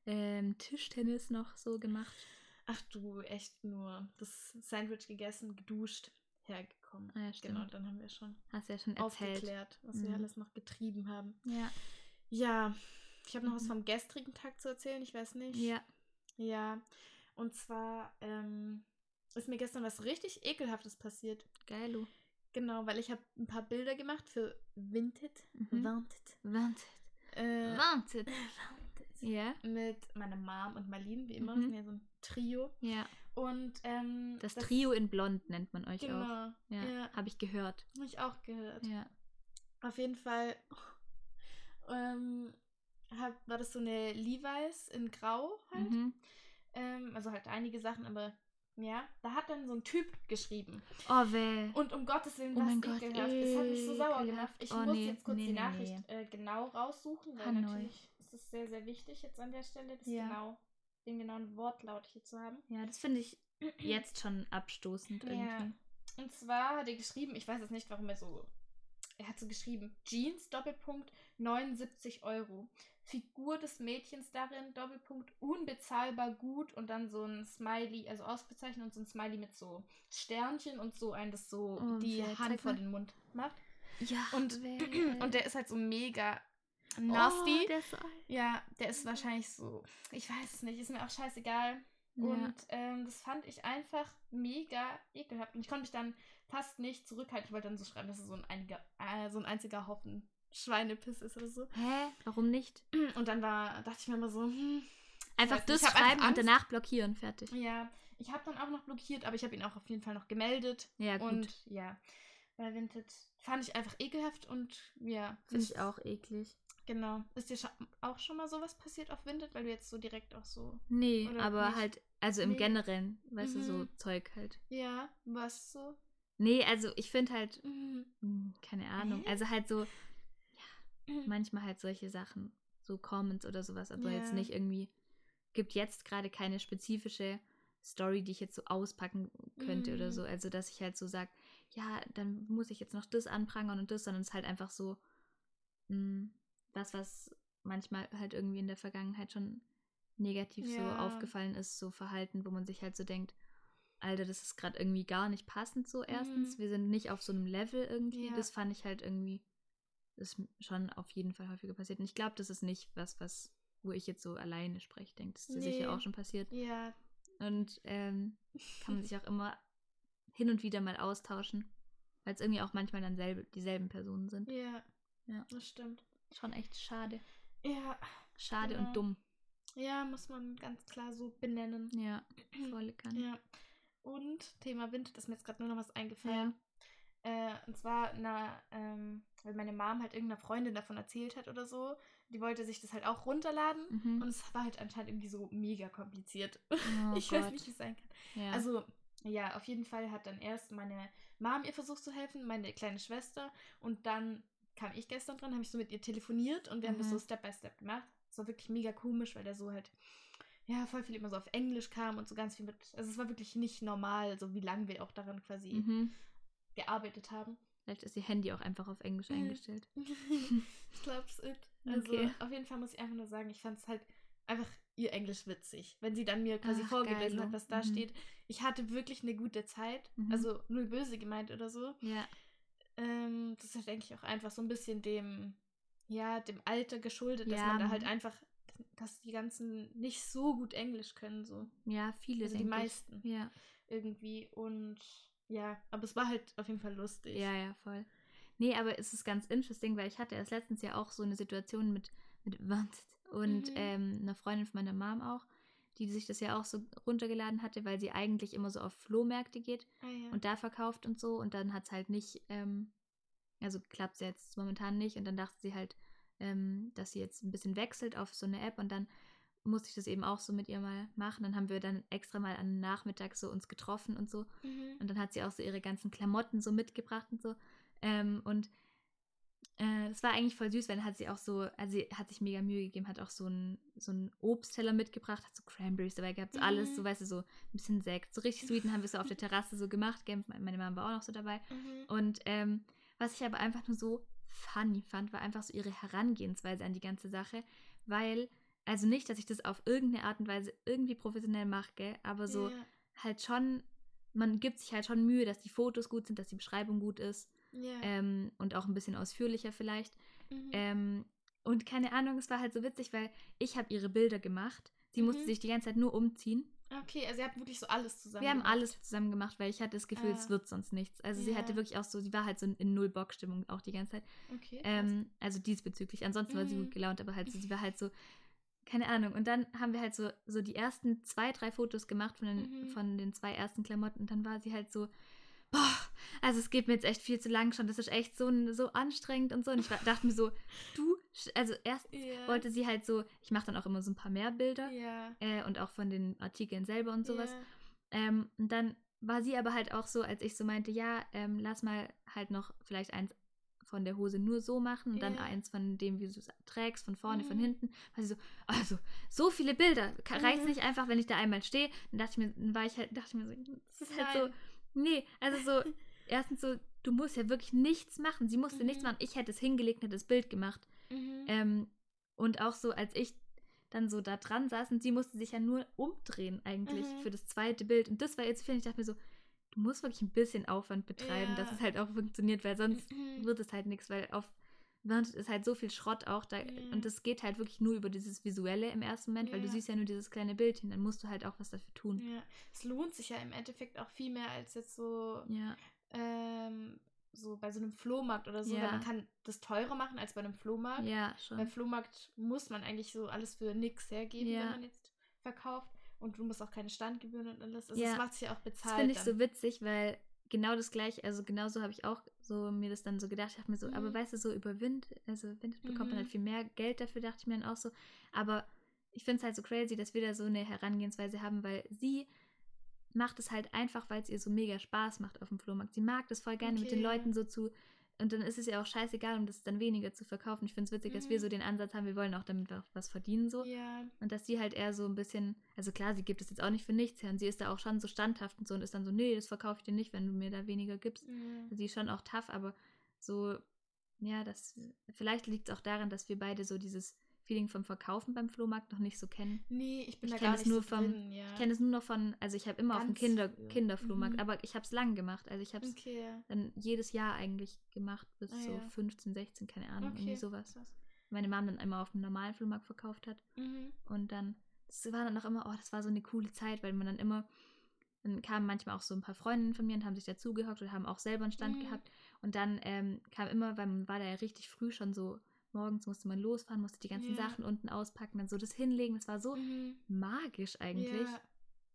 ähm, Tischtennis noch so gemacht? Ach du, echt nur das Sandwich gegessen, geduscht, hergekommen. Ah ja, stimmt. genau, dann haben wir schon Hast ja schon erzählt. aufgeklärt, was wir Mhm. alles noch getrieben haben. Ja. Ja, ich habe noch was vom gestrigen Tag zu erzählen, ich weiß nicht. Ja. Ja, und zwar ähm, ist mir gestern was richtig Ekelhaftes passiert. Geil, du. Genau, weil ich habe ein paar Bilder gemacht für Vinted. Mhm. Wanted. Wanted. Äh, Wanted. Ja. mit meiner Mom und Marlene, wie immer. Mhm. Ja so ein Trio. Ja. Und ähm, Das, Trio in Blond nennt man euch auch. Genau. Ja. Ja, Habe ich gehört. habe ich auch gehört. Ja. Auf jeden Fall ähm, hab, war das so eine Levi's in Grau halt. Mhm. Ähm, also halt einige Sachen, aber Ja, da hat dann so ein Typ geschrieben. Oh, weh. Und um Gottes Willen, Oh mein Gott, ekelhaft. Das hat mich so sauer gemacht. Ich Oh, muss nee, jetzt kurz nee, die nee, Nachricht Äh, genau raussuchen, weil Hanoi. natürlich ist es sehr, sehr wichtig jetzt an der Stelle, das Ja. genau, den genauen Wortlaut hier zu haben. Ja, das finde ich jetzt schon abstoßend Ja. irgendwie. Und zwar hat er geschrieben, ich weiß jetzt nicht, warum er so. Er hat so geschrieben: Jeans, Doppelpunkt, 79 Euro. Figur des Mädchens darin, Doppelpunkt, unbezahlbar gut und dann so ein Smiley, also ausgezeichnet und so ein Smiley mit so Sternchen und so ein, das so Oh, die Hand vor den Mund macht. Ja, Und, und der ist halt so mega nasty. Oh, der ist. Ja, der ist wahrscheinlich so, ich weiß es nicht, ist mir auch scheißegal. Und ähm, das fand ich einfach mega ekelhaft. Und ich konnte mich dann fast nicht zurückhalten. Ich wollte dann so schreiben, dass es so ein, einiger, äh, so ein einziger Haufen Schweinepiss ist oder so. Hä? Warum nicht? Und dann war, dachte ich mir immer so, hm, Einfach das hab einfach schreiben und danach blockieren, fertig. ja, ich habe dann auch noch blockiert, aber ich habe ihn auch auf jeden Fall noch gemeldet. Ja, gut. Und ja, bei Vinted fand ich einfach ekelhaft und ja. Finde ich auch eklig. Genau. Ist dir auch schon mal sowas passiert auf Vinted, weil du jetzt so direkt auch so. Nee, aber nicht? halt, also im Nee. Generellen, weißt du, so Mhm. Zeug halt. Ja, was so? Nee, also ich finde halt, Mhm. hm, keine Ahnung, Hä? also halt so, manchmal halt solche Sachen, so Comments oder sowas, aber jetzt Ja. nicht irgendwie, gibt jetzt gerade keine spezifische Story, die ich jetzt so auspacken könnte oder Mhm. so. Also, dass ich halt so sage, ja, dann muss ich jetzt noch das anprangern und das, sondern es ist halt einfach so, mh, was, was manchmal halt irgendwie in der Vergangenheit schon negativ so Ja. aufgefallen ist, so Verhalten, wo man sich halt so denkt, Alter, das ist gerade irgendwie gar nicht passend so erstens. Mhm. Wir sind nicht auf so einem Level irgendwie. Ja. Das fand ich halt irgendwie, ist schon auf jeden Fall häufiger passiert. Und ich glaube, das ist nicht was, was, wo ich jetzt so alleine spreche. Denke, das ist Nee. sicher auch schon passiert. Ja. Und ähm, kann man sich auch immer hin und wieder mal austauschen, weil es irgendwie auch manchmal dann selbe, dieselben Personen sind. Ja. Ja. Das stimmt. Schon echt schade. Ja. Schade Genau. und dumm. Ja, muss man ganz klar so benennen. Ja, volle Kanne. Ja. Und Thema Wind, ist mir jetzt gerade nur noch was eingefallen. Äh, und zwar, na, ähm, weil meine Mom halt irgendeiner Freundin davon erzählt hat oder so. Die wollte sich das halt auch runterladen. Mhm. Und es war halt anscheinend irgendwie so mega kompliziert. Oh ich weiß Gott. nicht, wie es sein kann. Ja. Also, ja, auf jeden Fall hat dann erst meine Mom ihr versucht zu helfen, meine kleine Schwester. Und dann kam ich gestern dran, habe ich so mit ihr telefoniert und wir haben das Mhm. so Step by Step gemacht. Es war wirklich mega komisch, weil der so halt, ja, voll viel immer so auf Englisch kam und so ganz viel mit. Also, es war wirklich nicht normal, so wie lange wir auch daran quasi mhm. Gearbeitet haben. Vielleicht ist ihr Handy auch einfach auf Englisch Mhm. eingestellt. ich glaube, es ist. Also, Okay. auf jeden Fall muss ich einfach nur sagen, ich fand es halt einfach ihr Englisch witzig. Wenn sie dann mir quasi Ach, vorgelesen geilo. hat, was da Mhm. steht. Ich hatte wirklich eine gute Zeit. Mhm. Also, null böse gemeint oder so. Ja. Ähm, das ist, denke ich, auch einfach so ein bisschen dem, ja, dem Alter geschuldet, dass Ja, man da halt mhm. einfach, dass die ganzen nicht so gut Englisch können, so. Ja, viele Also die denk ich. meisten. Ja. Irgendwie. Und ja, aber es war halt auf jeden Fall lustig. Ja, ja, voll. Nee, aber es ist ganz interesting, weil ich hatte erst letztens ja auch so eine Situation mit, mit Wanted und Mhm. ähm, einer Freundin von meiner Mom auch, die sich das ja auch so runtergeladen hatte, weil sie eigentlich immer so auf Flohmärkte geht Ah, ja. und da verkauft und so und dann hat es halt nicht, ähm, also klappt es jetzt momentan nicht und dann dachte sie halt, ähm, dass sie jetzt ein bisschen wechselt auf so eine App und dann musste ich das eben auch so mit ihr mal machen. Dann haben wir dann extra mal am Nachmittag so uns getroffen und so Mhm. und dann hat sie auch so ihre ganzen Klamotten so mitgebracht und so. Ähm, und äh, das war eigentlich voll süß, weil dann hat sie auch so, also sie hat sich mega Mühe gegeben, hat auch so einen so einen Obstteller mitgebracht, hat so Cranberries dabei gehabt, so alles, Mhm. so weißt du, so ein bisschen Sekt, so richtig sweet. Dann haben wir so auf der Terrasse so gemacht. gell, Meine Mama war auch noch so dabei. Mhm. Und ähm, was ich aber einfach nur so funny fand, war einfach so ihre Herangehensweise an die ganze Sache, weil, also nicht, dass ich das auf irgendeine Art und Weise irgendwie professionell mache, gell, aber so Ja. halt schon, man gibt sich halt schon Mühe, dass die Fotos gut sind, dass die Beschreibung gut ist Ja. ähm, und auch ein bisschen ausführlicher vielleicht. Mhm. Ähm, und keine Ahnung, es war halt so witzig, weil ich habe ihre Bilder gemacht. Sie musste Mhm. sich die ganze Zeit nur umziehen. Okay, also ihr habt wirklich so alles zusammen Wir haben gemacht. alles zusammen gemacht, weil ich hatte das Gefühl, es Ah. wird sonst nichts. Also sie Ja. hatte wirklich auch so, sie war halt so in, Null-Bock-Stimmung auch die ganze Zeit. Okay. Ähm, also diesbezüglich. Ansonsten war sie Mhm. gut gelaunt, aber halt so, sie war halt so, keine Ahnung. Und dann haben wir halt so, so die ersten zwei, drei Fotos gemacht von den, Mhm. von den zwei ersten Klamotten. Und dann war sie halt so, boah, also es geht mir jetzt echt viel zu lang schon. Das ist echt so, so anstrengend und so. Und ich dachte mir so, du, also erst ja. wollte sie halt so, ich mache dann auch immer so ein paar mehr Bilder. Ja. Äh, und auch von den Artikeln selber und sowas. Ja. Ähm, und dann war sie aber halt auch so, als ich so meinte, ja, ähm, lass mal halt noch vielleicht eins von der Hose nur so machen und dann eins von dem, wie du es trägst, von vorne, von Mhm. hinten. War sie so, also so viele Bilder, reicht's Mhm. nicht einfach, wenn ich da einmal stehe? Dann dachte ich mir, dann war ich halt, dachte ich mir so, das ist halt Nein. so, nee, also so, erstens so, du musst ja wirklich nichts machen. Sie musste nichts Mhm. machen. Ich hätte es hingelegt, hätte das Bild gemacht. Mhm. Ähm, und auch so, als ich dann so da dran saß und sie musste sich ja nur umdrehen eigentlich Mhm. für das zweite Bild. Und das war jetzt, finde ich, dachte mir so, du musst wirklich ein bisschen Aufwand betreiben, dass Ja. es halt auch funktioniert, weil sonst Mhm. wird es halt nichts, weil auf Wanted ist halt so viel Schrott auch da Ja. und es geht halt wirklich nur über dieses Visuelle im ersten Moment, weil du Ja. siehst ja nur dieses kleine Bildchen, dann musst du halt auch was dafür tun. Ja, es lohnt sich ja im Endeffekt auch viel mehr als jetzt so, Ja, ähm, so bei so einem Flohmarkt oder so, Ja. weil man kann das teurer machen als bei einem Flohmarkt. ja, schon. Beim Flohmarkt muss man eigentlich so alles für nix hergeben, Ja. wenn man jetzt verkauft. Und du musst auch keine Standgebühren und alles. Also Ja. das macht sich ja auch Das bezahlt. finde ich dann. so witzig, weil genau das gleiche, also genauso habe ich auch so mir das dann so gedacht. Ich dachte mir so, aber Mhm. weißt du, so über Wind, also Wind bekommt man Mhm. halt viel mehr Geld dafür, dachte ich mir dann auch so. Aber ich finde es halt so crazy, dass wir da so eine Herangehensweise haben, weil sie macht es halt einfach, weil es ihr so mega Spaß macht auf dem Flohmarkt. Sie mag das voll gerne mit den Okay. Leuten so zu. Und dann ist es ja auch scheißegal, um das dann weniger zu verkaufen. Ich finde es witzig, dass wir Mhm. so den Ansatz haben, wir wollen auch damit auch was verdienen so. Ja. Und dass sie halt eher so ein bisschen, also klar, sie gibt es jetzt auch nicht für nichts her und sie ist da auch schon so standhaft und so und ist dann so, nee, das verkaufe ich dir nicht, wenn du mir da weniger gibst. Mhm. Sie ist schon auch tough, aber so, ja, das, vielleicht liegt es auch daran, dass wir beide so dieses Feeling vom Verkaufen beim Flohmarkt noch nicht so kennen. Nee, ich bin Ich da gar nicht nur so vom- drin, ja. Ich kenne es nur noch von, also ich habe immer auf dem Ganz Kinder, früher. Kinderflohmarkt, Mhm. aber ich habe es lang gemacht. Also ich habe es Okay, ja. dann jedes Jahr eigentlich gemacht, bis Ah, so ja. 15, 16, keine Ahnung, Okay. irgendwie sowas. krass. Meine Mom dann immer auf dem normalen Flohmarkt verkauft hat. Mhm. Und dann, das war dann auch immer, oh, das war so eine coole Zeit, weil man dann immer, dann kamen manchmal auch so ein paar Freundinnen von mir und haben sich dazugehockt oder haben auch selber einen Stand Mhm. gehabt. Und dann ähm, kam immer, weil man war da ja richtig früh schon so, morgens musste man losfahren, musste die ganzen Ja. Sachen unten auspacken, dann so das hinlegen. Das war so Mhm. magisch eigentlich. Ja,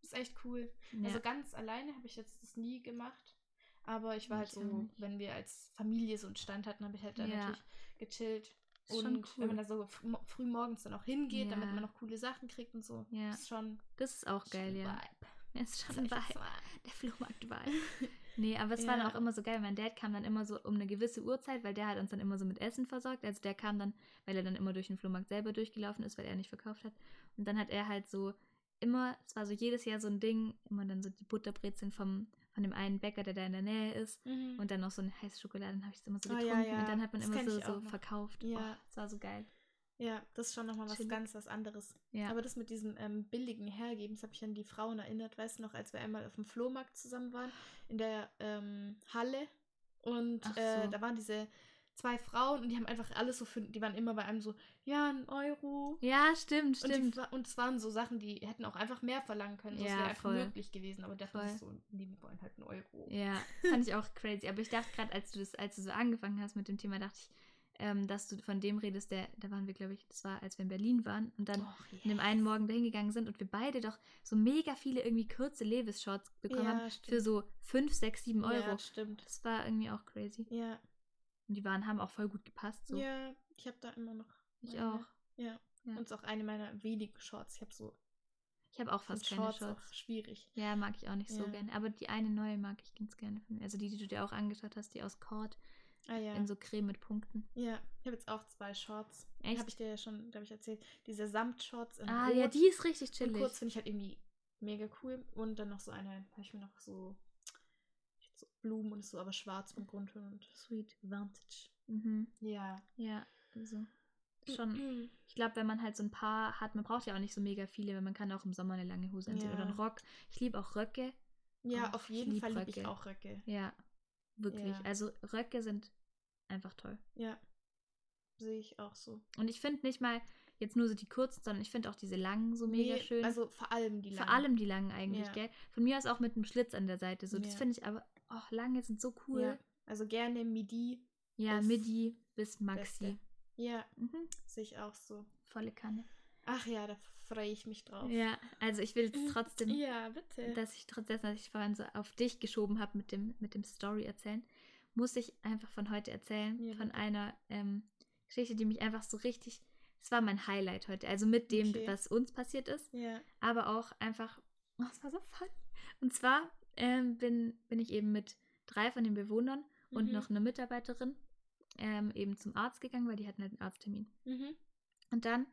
ist echt cool. Ja. Also ganz alleine habe ich jetzt das nie gemacht. Aber ich war halt so, wenn wir als Familie so einen Stand hatten, habe ich halt da Ja. natürlich gechillt. Ist schon Und cool. wenn man da so fr früh morgens dann auch hingeht, damit man noch coole Sachen kriegt und so, Ja. ist schon, das ist auch geil, ja. Vibe. Ja, ist schon ein Vibe. Der Flohmarkt war. Nee, aber es war dann Ja. auch immer so geil. Mein Dad kam dann immer so um eine gewisse Uhrzeit, weil der hat uns dann immer so mit Essen versorgt. Also der kam dann, weil er dann immer durch den Flohmarkt selber durchgelaufen ist, weil er nicht verkauft hat. Und dann hat er halt so immer, es war so jedes Jahr so ein Ding, immer dann so die Butterbrezeln vom, von dem einen Bäcker, der da in der Nähe ist. Mhm. Und dann noch so eine heiße Schokolade, dann habe ich es immer so Ah, getrunken. ja, ja. Und dann hat man Das immer so, so verkauft. Ja. Oh, das war so geil. Ja, das ist schon nochmal was Chillig. ganz was anderes. Ja. Aber das mit diesem ähm, billigen Hergeben, das habe ich an die Frauen erinnert, weißt du noch, als wir einmal auf dem Flohmarkt zusammen waren, in der ähm, Halle. Und äh, so. da waren diese zwei Frauen und die haben einfach alles so für, die waren immer bei einem so, ja, ein Euro. ja, stimmt, Und, die, stimmt. und es waren so Sachen, die hätten auch einfach mehr verlangen können. So, Ja, das wäre einfach möglich gewesen. Aber Voll. ist so, nee, wir wollen halt einen Euro. Ja, fand ich auch crazy. Aber ich dachte gerade, als du das, als du so angefangen hast mit dem Thema, dachte ich, ähm, dass du von dem redest, der, da waren wir, glaube ich, das war, als wir in Berlin waren und dann Och, an dem einen Morgen dahin gegangen sind und wir beide doch so mega viele irgendwie kurze Levis-Shorts bekommen Ja, haben für so 5, 6, 7 Euro. Ja, stimmt. Das war irgendwie auch crazy. Ja, Und die waren, haben auch voll gut gepasst. So. ja, ich habe da immer noch. ich meine. auch. Ja. Ja. Und es ist auch eine meiner wenigen Shorts. Ich habe so Ich habe auch fast keine Shorts, Shorts. auch schwierig. Ja, mag ich auch nicht so Ja. gerne. Aber die eine neue mag ich ganz gerne von mir. Also die, die du dir auch angeschaut hast, die aus Cord Ah ja. in so Creme mit Punkten. Ja, ich habe jetzt auch zwei Shorts. Echt? Habe ich dir ja schon, glaube ich, erzählt. Diese Samtshorts in Ah, Rot ja, die ist richtig und chillig. kurz finde ich halt irgendwie mega cool. Und dann noch so eine, habe ich mir noch so, so Blumen und so aber schwarz vom Grundton und Sweet. Vantage. Mhm. Ja. Ja, also schon. Ich glaube, wenn man halt so ein paar hat, man braucht ja auch nicht so mega viele, weil man kann auch im Sommer eine lange Hose anziehen Ja. oder einen Rock. Ich liebe auch Röcke. Ja, Oh, auf jeden Fall liebe ich auch Röcke. Ja, wirklich. Ja. Also Röcke sind einfach toll. Ja. Sehe ich auch so. Und ich finde nicht mal jetzt nur so die kurzen, sondern ich finde auch diese langen so mega Nee, schön. Also vor allem die Vor langen. allem die langen eigentlich, Ja. gell? Von mir aus auch mit einem Schlitz an der Seite. So, das Ja. finde ich aber, oh, lange sind so cool. Ja. Also gerne Midi. Ja, Das Midi bis Maxi. Beste. Ja, Mhm. sehe ich auch so. Volle Kanne. Ach ja, da freue ich mich drauf. Ja, also ich will jetzt trotzdem Ja, bitte. dass ich trotz dessen, dass ich vorhin so auf dich geschoben habe mit dem, mit dem Story erzählen, muss ich einfach von heute erzählen, Ja, von einer ähm, Geschichte, die mich einfach so richtig, es war mein Highlight heute, also mit dem, Okay. was uns passiert ist, ja. aber auch einfach, Oh, das war so fun. Und zwar ähm, bin, bin ich eben mit drei von den Bewohnern und Mhm. noch einer Mitarbeiterin ähm, eben zum Arzt gegangen, weil die hatten halt einen Arzttermin. Mhm. Und dann,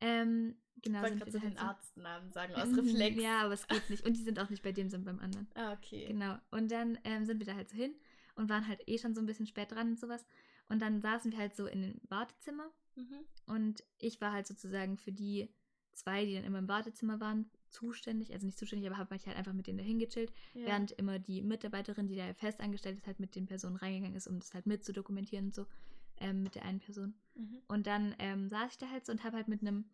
ähm, genau, Ich wollte gerade so halt den so- Arztnamen sagen, aus Mhm, Reflex. Ja, aber es geht nicht. Und die sind auch nicht bei dem, sondern beim anderen. Ah, okay. Genau. Und dann ähm, sind wir da halt so hin und waren halt eh schon so ein bisschen spät dran und sowas. Und dann saßen wir halt so in dem Wartezimmer Mhm. und ich war halt sozusagen für die zwei, die dann immer im Wartezimmer waren, zuständig. Also nicht zuständig, aber habe mich halt einfach mit denen dahin gechillt. Ja. Während immer die Mitarbeiterin, die da fest angestellt ist, halt mit den Personen reingegangen ist, um das halt mit zu dokumentieren und so. Ähm, mit der einen Person. Mhm. Und dann ähm, saß ich da halt so und habe halt mit einem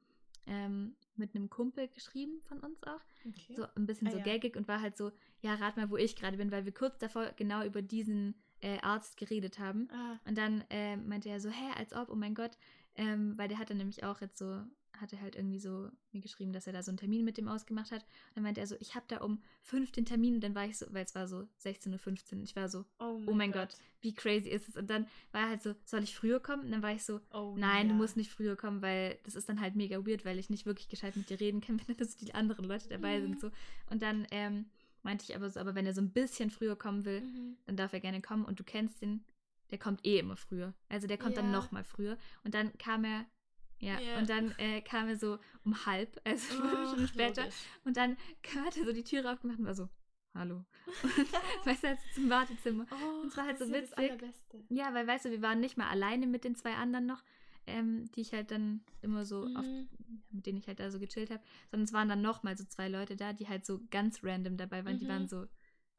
ähm, mit einem Kumpel geschrieben von uns auch. Okay. So ein bisschen Ah, so ja. gaggig und war halt so, ja, rat mal, wo ich gerade bin, weil wir kurz davor genau über diesen äh, Arzt geredet haben. Ah, Und dann äh, meinte er so, hä, als ob, oh mein Gott. Ähm, weil der hatte nämlich auch jetzt so, hatte halt irgendwie so mir geschrieben, dass er da so einen Termin mit dem ausgemacht hat. Und dann meinte er so, ich habe da um fünf den Termin. Und dann war ich so, weil es war so 16.15 Uhr. Ich war so, oh mein, oh mein Gott. wie crazy ist es? Und dann war er halt so, soll ich früher kommen? Und dann war ich so, Oh, nein, ja. du musst nicht früher kommen, weil das ist dann halt mega weird, weil ich nicht wirklich gescheit mit dir reden kann, wenn da so die anderen Leute dabei Mhm. sind. So. Und dann ähm, meinte ich aber so, aber wenn er so ein bisschen früher kommen will, Mhm. dann darf er gerne kommen und du kennst den, der kommt eh immer früher. Also der kommt dann Ja. noch mal früher. Und dann kam er, ja, Ja. und dann äh, kam er so um halb, also Oh, Stunde später. logisch. Und dann hat er so die Türe aufgemacht und war so, hallo. Und, weißt du, also zum Wartezimmer. Oh, Und es war halt so das witzig. Ja, weil weißt du, wir waren nicht mal alleine mit den zwei anderen noch, ähm, die ich halt dann immer so oft, Mhm. mit denen ich halt da so gechillt habe, sondern es waren dann noch mal so zwei Leute da, die halt so ganz random dabei waren. Die Mhm. waren so,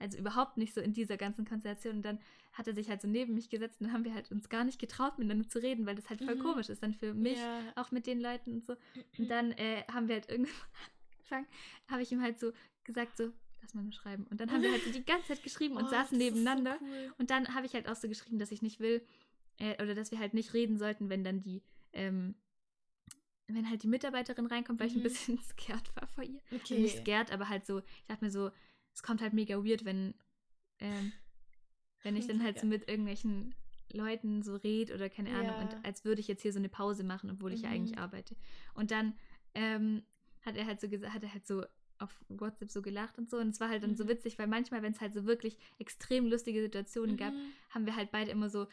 also überhaupt nicht so in dieser ganzen Konstellation. Und dann hat er sich halt so neben mich gesetzt und dann haben wir halt uns gar nicht getraut, miteinander zu reden, weil das halt voll Mhm. komisch ist dann für mich, Ja. auch mit den Leuten und so. Und dann äh, haben wir halt irgendwann angefangen, habe ich ihm halt so gesagt, so, lass mal nur schreiben. Und dann haben wir halt so die ganze Zeit geschrieben und Oh, saßen ist so nebeneinander. cool. Und dann habe ich halt auch so geschrieben, dass ich nicht will, äh, oder dass wir halt nicht reden sollten, wenn dann die, ähm, wenn halt die Mitarbeiterin reinkommt, weil ich ein Mhm. bisschen scared war vor ihr. Also Okay. nicht scared, aber halt so, ich dachte mir so, es kommt halt mega weird, wenn, ähm, wenn ich dann halt so mit irgendwelchen Leuten so red oder keine Ahnung, Ja. und als würde ich jetzt hier so eine Pause machen, obwohl ich ja eigentlich Mhm. arbeite. Und dann ähm, hat er halt so gesagt, hat er halt so auf WhatsApp so gelacht und so. Und es war halt dann so Mhm. witzig, weil manchmal, wenn es halt so wirklich extrem lustige Situationen gab, Mhm. haben wir halt beide immer so,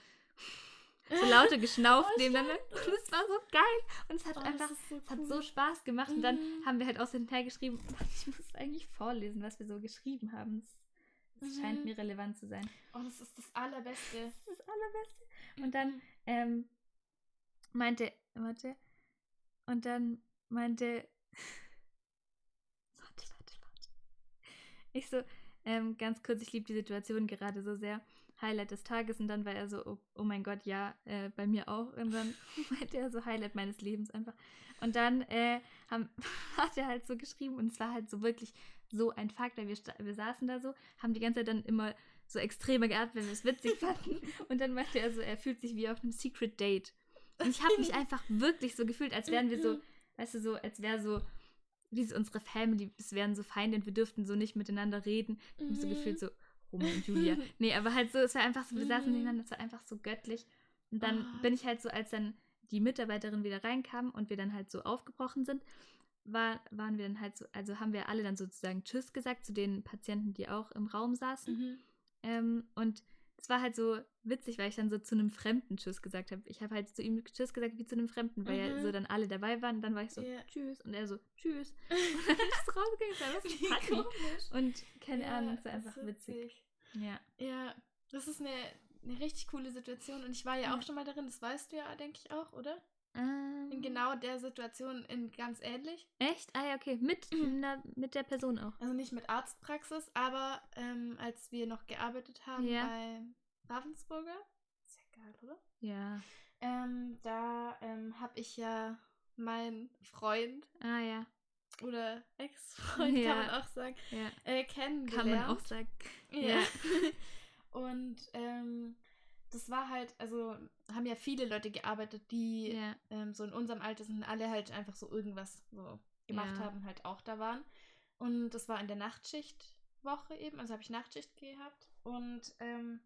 so lauter geschnauft Oh, nebeneinander. Und es war so geil. Und es hat Oh, einfach, das so es hat cool. so Spaß gemacht. Und dann Mhm. haben wir halt aus hinterher geschrieben, ich muss eigentlich vorlesen, was wir so geschrieben haben. Es Mhm. scheint mir relevant zu sein. Oh, das ist das Allerbeste. Das ist das Allerbeste. Und dann ähm, meinte, warte, und dann meinte, warte, warte, warte. Ich so, ähm, ganz kurz, ich liebe die Situation gerade so sehr. Highlight des Tages und dann war er so, oh, oh mein Gott, ja, äh, bei mir auch. Und dann meinte er so Highlight meines Lebens einfach. Und dann äh, haben, hat er halt so geschrieben und es war halt so wirklich so ein Fakt, weil wir, wir saßen da so, haben die ganze Zeit dann immer so extreme geatmet, wenn wir es witzig fanden. Und dann meinte er so, er fühlt sich wie auf einem Secret Date. Und ich habe mich einfach wirklich so gefühlt, als wären wir so, weißt du, so, als wäre so, wie so unsere Family, es wären so Feinde und wir dürften so nicht miteinander reden. Ich habe so Mhm. gefühlt so, Romeo und Julia. Nee, aber halt so, es war einfach so, wir saßen Mhm. nebeneinander, es war einfach so göttlich. Und dann Ah. bin ich halt so, als dann die Mitarbeiterin wieder reinkam und wir dann halt so aufgebrochen sind, war, waren wir dann halt so, also haben wir alle dann sozusagen Tschüss gesagt zu den Patienten, die auch im Raum saßen. Mhm. Ähm, und es war halt so witzig, weil ich dann so zu einem Fremden Tschüss gesagt habe. Ich habe halt zu ihm Tschüss gesagt wie zu einem Fremden, weil ja Mhm. so dann alle dabei waren. Und dann war ich so Ja. Tschüss und er so Tschüss. Und dann ist es rausgegangen, es war. Und keine Ja, Ahnung, es war das einfach witzig. witzig. Ja. Ja, das ist eine, eine richtig coole Situation und ich war ja auch Ja. schon mal darin, das weißt du ja, denke ich auch, oder? Ähm, In genau der Situation in ganz ähnlich. Echt? Ah ja, okay. Mit, na, mit der Person auch. Also nicht mit Arztpraxis, aber ähm, als wir noch gearbeitet haben Ja. bei Ravensburger, ist ja geil, oder? Ja. Ähm, da ähm, habe ich ja meinen Freund Ah ja. oder Ex-Freund, Ja. kann man auch sagen, Ja. äh, Kann kennengelernt. man auch sagen. Ja. Ja. Und ähm, das war halt, also haben ja viele Leute gearbeitet, die Ja. ähm, so in unserem Alter sind, alle halt einfach so irgendwas so gemacht Ja. haben halt auch da waren. Und das war in der Nachtschichtwoche eben, also habe ich Nachtschicht gehabt. Und ähm,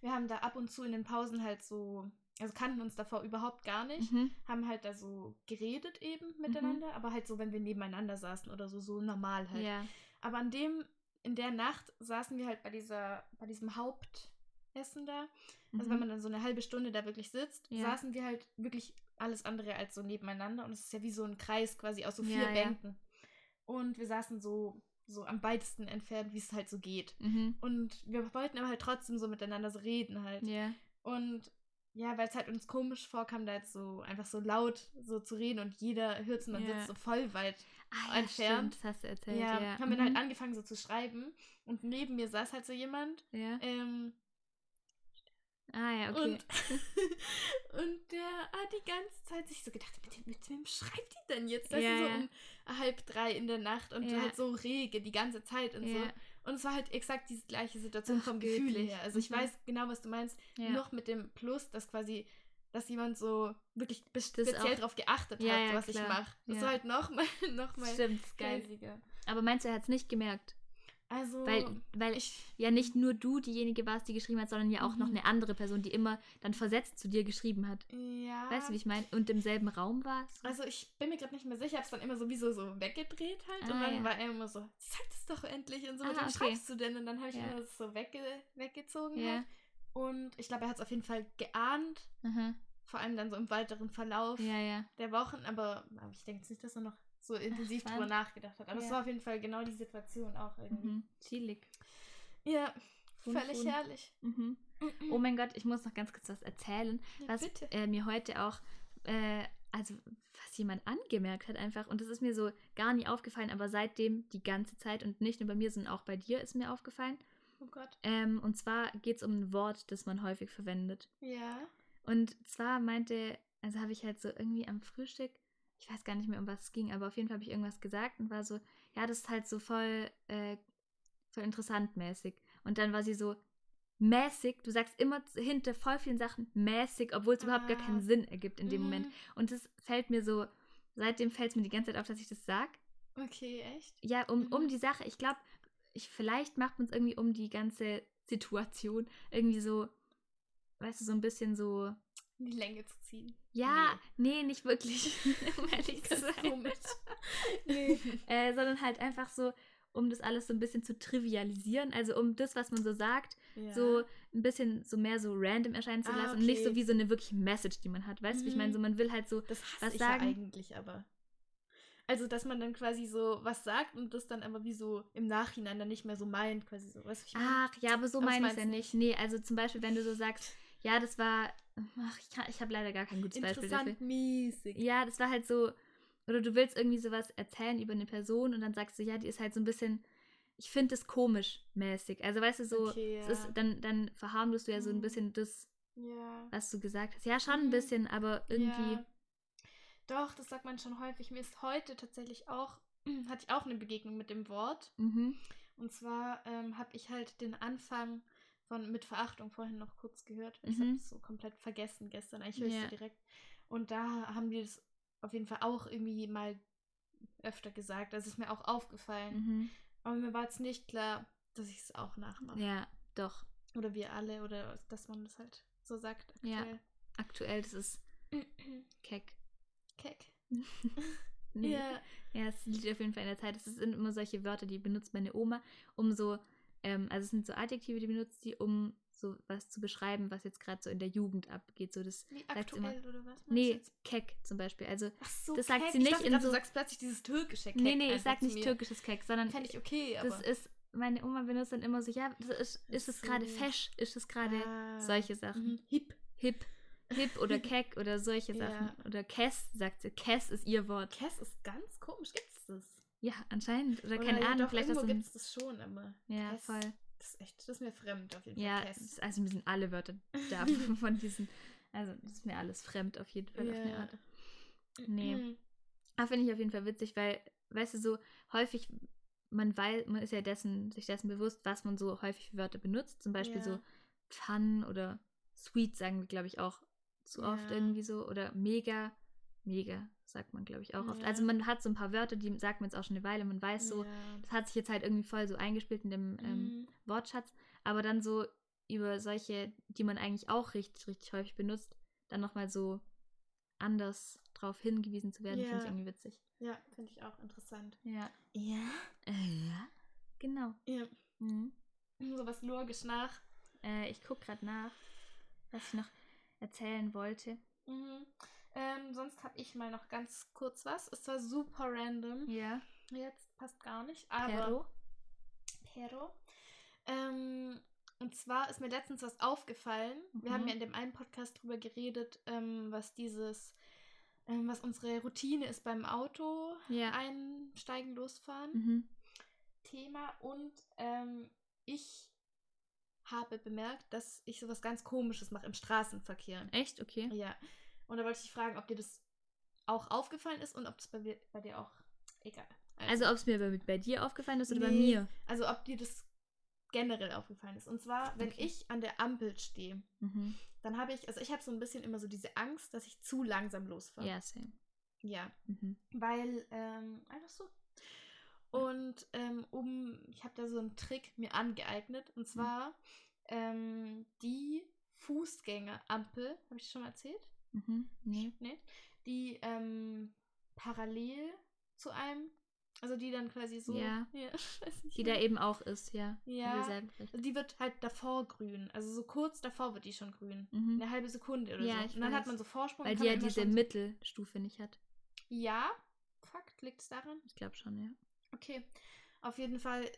wir haben da ab und zu in den Pausen halt so also kannten uns davor überhaupt gar nicht, Mhm. haben halt da so geredet eben miteinander, aber halt so, wenn wir nebeneinander saßen oder so, so normal halt. Ja. Aber an dem, in der Nacht saßen wir halt bei dieser, bei diesem Hauptessen da. Also wenn Mhm. man dann so eine halbe Stunde da wirklich sitzt, Ja. saßen wir halt wirklich alles andere als so nebeneinander. Und es ist ja wie so ein Kreis quasi aus so vier Ja, ja. Bänken. Und wir saßen so, so am weitesten entfernt, wie es halt so geht. Mhm. Und wir wollten aber halt trotzdem so miteinander so reden halt. Ja. Und ja, weil es halt uns komisch vorkam, da jetzt so einfach so laut so zu reden und jeder hört es und man Ja. sitzt so voll weit Ah, ja, Entfernt. Stimmt, das hast du erzählt. ja, Ja, haben wir dann halt Mhm. angefangen so zu schreiben und neben mir saß halt so jemand. Ja. Ähm, Ah, ja, okay. und, und der hat die ganze Zeit sich so gedacht, mit, dem- mit wem schreibt die denn jetzt? Das Ja, ist so ja. um halb drei in der Nacht und Ja. halt so rege die ganze Zeit und so. Und es war halt exakt diese gleiche Situation Ach, vom Gefühl her. Also ich Mhm. weiß genau, was du meinst. Noch mit dem Plus, dass quasi, dass jemand so wirklich speziell auch- darauf geachtet Ja, hat, was ich klar. mache. Das war halt nochmal noch mal craziger. Aber meinst du, er hat es nicht gemerkt? Also, Weil, weil ich, ja nicht nur du diejenige warst, die geschrieben hat, sondern ja auch noch Mhm. eine andere Person, die immer dann versetzt zu dir geschrieben hat. ja. Weißt du, wie ich meine? Und im selben Raum warst? Also ich bin mir gerade nicht mehr sicher, ich habe es dann immer sowieso so weggedreht halt und Ah, dann ja. war er immer so, sag das doch endlich und so, Ah, wem okay. schreibst du denn? Und dann habe ich Ja. immer das so wegge weggezogen Ja. halt. Und ich glaube, er hat es auf jeden Fall geahnt, Aha. vor allem dann so im weiteren Verlauf der Wochen, aber, aber ich denke jetzt nicht, dass er noch so intensiv drüber nachgedacht hat. Aber es Ja. war auf jeden Fall genau die Situation auch irgendwie. Mhm. Chillig. Ja, Fun, völlig fun. herrlich. Mhm. Oh mein Gott, ich muss noch ganz kurz was erzählen, Ja, was äh, mir heute auch, äh, also was jemand angemerkt hat einfach. Und das ist mir so gar nie aufgefallen, aber seitdem die ganze Zeit und nicht nur bei mir, sondern auch bei dir ist mir aufgefallen. Oh Gott. Ähm, und zwar geht es um ein Wort, das man häufig verwendet. Ja. Und zwar meinte, also habe ich halt so irgendwie am Frühstück, ich weiß gar nicht mehr, um was es ging, aber auf jeden Fall habe ich irgendwas gesagt und war so, ja, das ist halt so voll, äh, voll interessant mäßig. Und dann war sie so, mäßig, du sagst immer hinter voll vielen Sachen mäßig, obwohl es überhaupt gar Ah. keinen Sinn ergibt in dem Mhm. Moment. Und das fällt mir so, seitdem fällt es mir die ganze Zeit auf, dass ich das sag. Okay, echt? Ja, um, um Mhm. die Sache, ich glaube, ich, vielleicht macht man es irgendwie um die ganze Situation irgendwie so, weißt du, so ein bisschen so, In die Länge zu ziehen. ja, nee, nicht wirklich, um ehrlich zu sein. nee. Äh, sondern halt einfach so, um das alles so ein bisschen zu trivialisieren, also um das, was man so sagt, Ja. so ein bisschen so mehr so random erscheinen zu Ah, lassen und nicht so okay. wie so eine wirkliche Message, die man hat, weißt du, wie ich meine, Mhm. so man will halt so, Das hasse was ich sagen? ja eigentlich aber. Also, dass man dann quasi so was sagt und das dann aber wie so im Nachhinein dann nicht mehr so meint, quasi so. Weißt ich meine? ach, ja, aber so meine ich es ja nicht. Nee, also zum Beispiel, wenn du so sagst, ja, das war, ach, ich, kann- ich habe leider gar kein gutes Beispiel dafür. Interessant mäßig. Ja, das war halt so, oder du willst irgendwie sowas erzählen über eine Person und dann sagst du, ja, die ist halt so ein bisschen, ich finde das komisch mäßig. Also weißt du, so, Okay, es ja. ist, dann, dann verharmlost du ja so ein Mhm. bisschen das, Ja. was du gesagt hast. Ja, schon ein Mhm. bisschen, aber irgendwie. Ja. Doch, das sagt man schon häufig. Mir ist heute tatsächlich auch, hatte ich auch eine Begegnung mit dem Wort. Mhm. Und zwar ähm, habe ich halt den Anfang von Mit Verachtung vorhin noch kurz gehört. Ich Mhm. habe es so komplett vergessen gestern. Eigentlich höre ich Ja. so direkt. Und da haben die das auf jeden Fall auch irgendwie mal öfter gesagt. Das ist mir auch aufgefallen. Mhm. Aber mir war jetzt nicht klar, dass ich es auch nachmache. Ja, doch. Oder wir alle. Oder dass man das halt so sagt Ja. aktuell. Aktuell, das ist keck. Keck. Nee. Ja. Ja, es liegt auf jeden Fall in der Zeit. Es sind immer solche Wörter, die benutzt meine Oma, um so, ähm, also es sind so Adjektive, die benutzt sie, um so was zu beschreiben, was jetzt gerade so in der Jugend abgeht. So das, Wie sagt immer. oder was? nee, keck zum Beispiel. Also, Ach so, das sagt Keck. sie Ich nicht dachte in so- Du sagst plötzlich dieses türkische Keck. nee, nee, ich sag nicht türkisches Keck, sondern Fände ich okay, aber. das ist, meine Oma benutzt dann immer so, ja, ist, ist es gerade fesch, ist es gerade Ah. solche Sachen. Mhm. Hip. Hip, hip oder keck oder solche Ja. Sachen. Oder Kess, sagt sie. Kess ist ihr Wort. Kess ist ganz komisch. Gibt's das? Ja, anscheinend. Oder, Oder keine ja, Ahnung, doch, vielleicht irgendwo dem. gibt's das schon, aber. Ja, Kess, voll. Das ist echt, das ist mir fremd auf jeden Ja, Fall. es ist- also mir sind alle Wörter da von diesen. Also, das ist mir alles fremd auf jeden Fall auf eine Ja. Art. Nee. Mhm. Aber finde ich auf jeden Fall witzig, weil, weißt du, so häufig, man weiß, man ist ja dessen, sich dessen bewusst, was man so häufig für Wörter benutzt. Zum Beispiel Ja. so Fun oder Sweet sagen wir, glaube ich, auch zu oft Ja. irgendwie so. Oder mega, mega sagt man, glaube ich, auch oft. Ja. Also man hat so ein paar Wörter, die sagt man jetzt auch schon eine Weile, man weiß so, Ja. das hat sich jetzt halt irgendwie voll so eingespielt in dem ähm, Mhm. Wortschatz. Aber dann so über solche, die man eigentlich auch richtig, richtig häufig benutzt, dann nochmal so anders drauf hingewiesen zu werden, finde ich Ja. irgendwie witzig. Ja, finde ich auch interessant. Ja. Ja. Äh, ja. Genau. Ja. Mhm. Sowas logisch nach. Äh, ich gucke gerade nach, was ich noch erzählen wollte. Mhm. Ähm, sonst habe ich mal noch ganz kurz was. Es war super random. Ja. Jetzt passt gar nicht. Aber Pero. Pero. Ähm, und zwar ist mir letztens was aufgefallen. Wir Mhm. haben ja in dem einen Podcast drüber geredet, ähm, was dieses, ähm, was unsere Routine ist beim Auto Ja. einsteigen, losfahren. Mhm. Thema. Und ähm, ich habe bemerkt, dass ich sowas ganz Komisches mache im Straßenverkehr. Echt? Okay. Ja. Und da wollte ich dich fragen, ob dir das auch aufgefallen ist und ob es bei, dir- bei dir auch egal. Also, ob es mir bei, bei dir aufgefallen ist oder bei Nee. mir? Also ob dir das generell aufgefallen ist. Und zwar, wenn Okay. ich an der Ampel stehe, Mhm. dann habe ich, also ich habe so ein bisschen immer so diese Angst, dass ich zu langsam losfahre. Ja, same. Ja. Mhm. Weil, ähm, einfach so. Und ähm, um, ich habe da so einen Trick mir angeeignet. Und zwar ähm, die Fußgängerampel, habe ich schon mal erzählt? Mhm. Nee. Nee. Die ähm, parallel zu einem, also die dann quasi so. Ja. nicht Die mehr. da eben auch ist, ja. Ja. Also die wird halt davor grün. Also so kurz davor wird die schon grün. Mhm. Eine halbe Sekunde oder Ja, so. Und dann hat weiß. man so Vorsprung. Weil die ja diese Mittelstufe nicht hat. Ja, Fakt, liegt es daran? Ich glaube schon, ja. Okay. Auf jeden Fall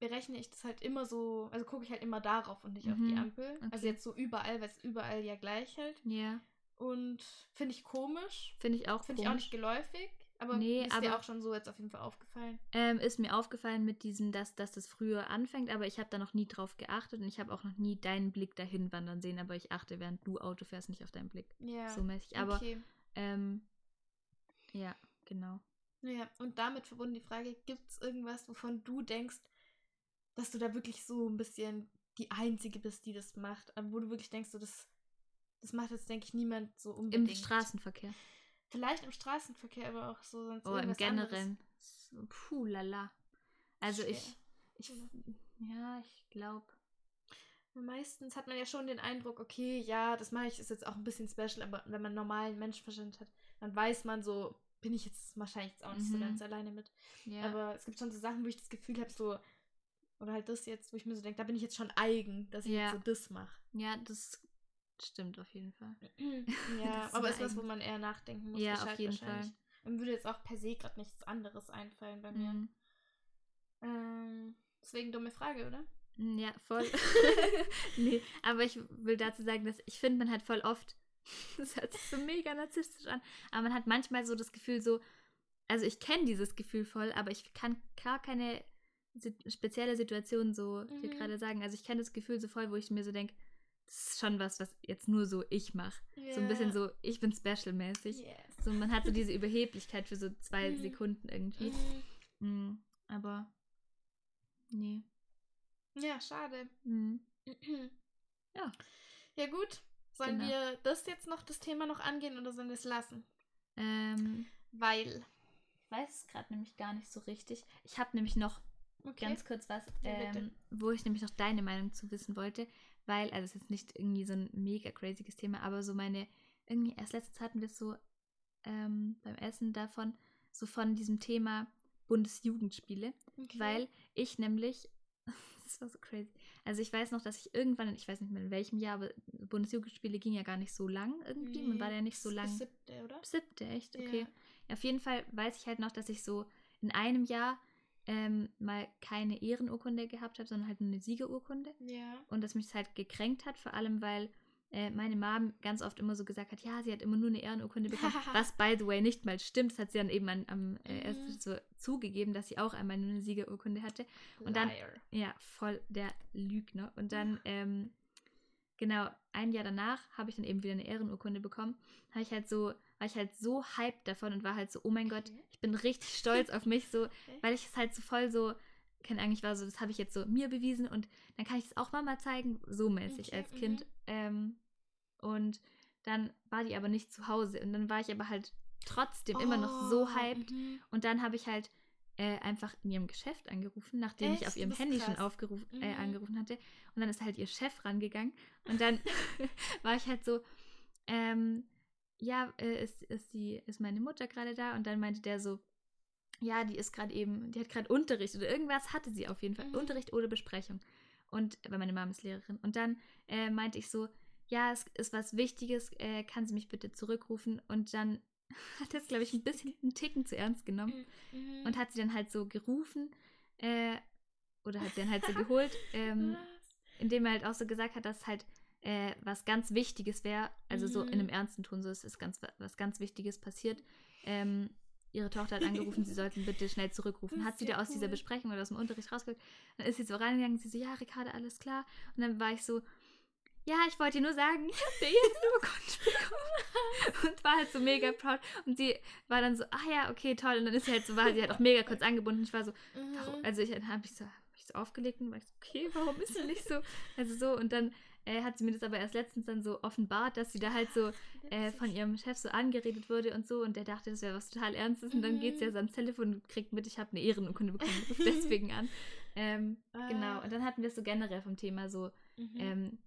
berechne ich das halt immer so, also gucke ich halt immer darauf und nicht auf die Mhm, Ampel. Also okay. jetzt so überall, weil es überall ja gleich hält. Ja. Und finde ich komisch. Finde ich auch Finde ich auch nicht geläufig. Aber Nee, ist dir aber- auch schon so jetzt auf jeden Fall aufgefallen. Ähm, ist mir aufgefallen mit diesem, dass, dass das früher anfängt, aber ich habe da noch nie drauf geachtet und ich habe auch noch nie deinen Blick dahin wandern sehen, aber ich achte, während du Auto fährst, nicht auf deinen Blick. Ja. So mäßig. Aber okay. ähm, ja, genau. Ja, und damit verbunden die Frage, gibt es irgendwas, wovon du denkst, dass du da wirklich so ein bisschen die Einzige bist, die das macht? Wo du wirklich denkst, so das, das macht jetzt, denke ich, niemand so Im unbedingt. Straßenverkehr. Vielleicht im Straßenverkehr, aber auch so sonst Oh, im generellen. So, puh, lala. Also Schwer. ich, ich, ja, ich glaube. Meistens hat man ja schon den Eindruck, okay, ja, das mache ich, ist jetzt auch ein bisschen special, aber wenn man normalen Menschenverstand hat, dann weiß man so, bin ich jetzt wahrscheinlich jetzt auch nicht so Mhm. ganz alleine mit. Ja. Aber es gibt schon so Sachen, wo ich das Gefühl habe, so, oder halt das jetzt, wo ich mir so denke, da bin ich jetzt schon eigen, dass ich Ja. jetzt so das mache. ja, das stimmt auf jeden Fall. Ja, ist aber ist was, wo man eher nachdenken muss. Ja, auf jeden wahrscheinlich. Mir würde jetzt auch per se gerade nichts anderes einfallen bei mir. Mhm. Ähm, deswegen dumme Frage, oder? Mm, Ja, voll. nee, aber ich will dazu sagen, dass ich finde, man hat voll oft, das hört sich so mega narzisstisch an, aber man hat manchmal so das Gefühl so, also ich kenne dieses Gefühl voll, aber ich kann gar keine spezielle Situation so dir Mhm. gerade sagen. Also ich kenne das Gefühl so voll, wo ich mir so denke, das ist schon was, was jetzt nur so ich mache. So ein bisschen so, ich bin special-mäßig. Yes. So, man hat so diese Überheblichkeit für so zwei Mhm. Sekunden irgendwie. Mhm. Mm, aber nee. Ja, schade. Mm. Ja. Ja, gut. Sollen Genau. wir das jetzt noch, das Thema noch angehen oder sollen wir es lassen? Ähm, Weil. ich weiß es gerade nämlich gar nicht so richtig. Ich habe nämlich noch Okay. ganz kurz was, ähm, wo ich nämlich noch deine Meinung zu wissen wollte, weil, also es ist jetzt nicht irgendwie so ein mega crazyes Thema, aber so meine, irgendwie erst letztens hatten wir es so ähm, beim Essen davon, so von diesem Thema Bundesjugendspiele, okay. weil ich nämlich, das war so crazy, also ich weiß noch, dass ich irgendwann, ich weiß nicht mehr in welchem Jahr, aber Bundesjugendspiele ging ja gar nicht so lang irgendwie, man war ja nicht so lang. Siebte, oder? Siebte, echt? Okay. Ja, auf jeden Fall weiß ich halt noch, dass ich so in einem Jahr ähm, mal keine Ehrenurkunde gehabt habe, sondern halt nur eine Siegerurkunde. Ja. Und dass mich das halt gekränkt hat, vor allem weil äh, meine Mom ganz oft immer so gesagt hat, ja, sie hat immer nur eine Ehrenurkunde bekommen, was by the way nicht mal stimmt. Das hat sie dann eben an, am äh, Mhm. erst so zugegeben, dass sie auch einmal nur eine Siegerurkunde hatte. Und dann- Liar. Ja, voll der Lügner. Und dann, ähm, genau, ein Jahr danach habe ich dann eben wieder eine Ehrenurkunde bekommen. Habe ich halt so, war ich halt so hyped davon und war halt so, oh mein Gott, ich bin richtig stolz auf mich, so, weil ich es halt so voll so, keine Ahnung, ich war so, das habe ich jetzt so mir bewiesen und dann kann ich es auch Mama zeigen, so mäßig Okay, als mhm. Kind. Ähm, und dann war die aber nicht zu Hause und dann war ich aber halt trotzdem immer noch so Oh, hyped mhm. und dann habe ich halt äh, einfach in ihrem Geschäft angerufen, nachdem ich Echt? auf Du ihrem Handy schon aufgerufen, äh, Mhm. angerufen hatte. Und dann ist halt ihr Chef rangegangen. Und dann war ich halt so, ähm, ja, äh, ist, ist, die, ist meine Mutter gerade da? Und dann meinte der so, ja, die ist gerade eben, die hat gerade Unterricht oder irgendwas hatte sie auf jeden Fall. Mhm. Unterricht oder Besprechung. Und, weil meine Mama ist Lehrerin. Und dann äh, meinte ich so, ja, es ist was Wichtiges, äh, kann sie mich bitte zurückrufen? Und dann hat das, glaube ich, ein bisschen einen Ticken zu ernst genommen Mhm. und hat sie dann halt so gerufen äh, oder hat sie dann halt so geholt, ähm, indem er halt auch so gesagt hat, dass halt äh, was ganz Wichtiges wäre, also so in Mhm. einem ernsten Ton, so es ist ganz was ganz Wichtiges passiert. Ähm, ihre Tochter hat angerufen, sie sollten bitte schnell zurückrufen. Hat sie da aus dieser cool. Besprechung oder aus dem Unterricht rausgeguckt? Dann ist sie so reingegangen, sie so, ja, Ricarda, alles klar. Und dann war ich so, ja, ich wollte dir nur sagen, ich habe jetzt Urkunde bekommen. Und war halt so mega proud. Und sie war dann so, ah ja, okay, toll. Und dann ist sie halt so, war sie halt auch mega kurz angebunden. Ich war so, Mhm. warum? Also ich habe ich so, hab ich so aufgelegt und war ich so, okay, warum ist sie nicht so? Also so, und dann äh, hat sie mir das aber erst letztens dann so offenbart, dass sie da halt so äh, von ihrem Chef so angeredet wurde und so und der dachte, das wäre was total Ernstes und dann geht sie Mhm. ja so ans Telefon und kriegt mit, ich habe eine Ehrenurkunde bekommen, deswegen an. Ähm, Genau, Ah. und dann hatten wir es so generell vom Thema so, Mhm. ähm,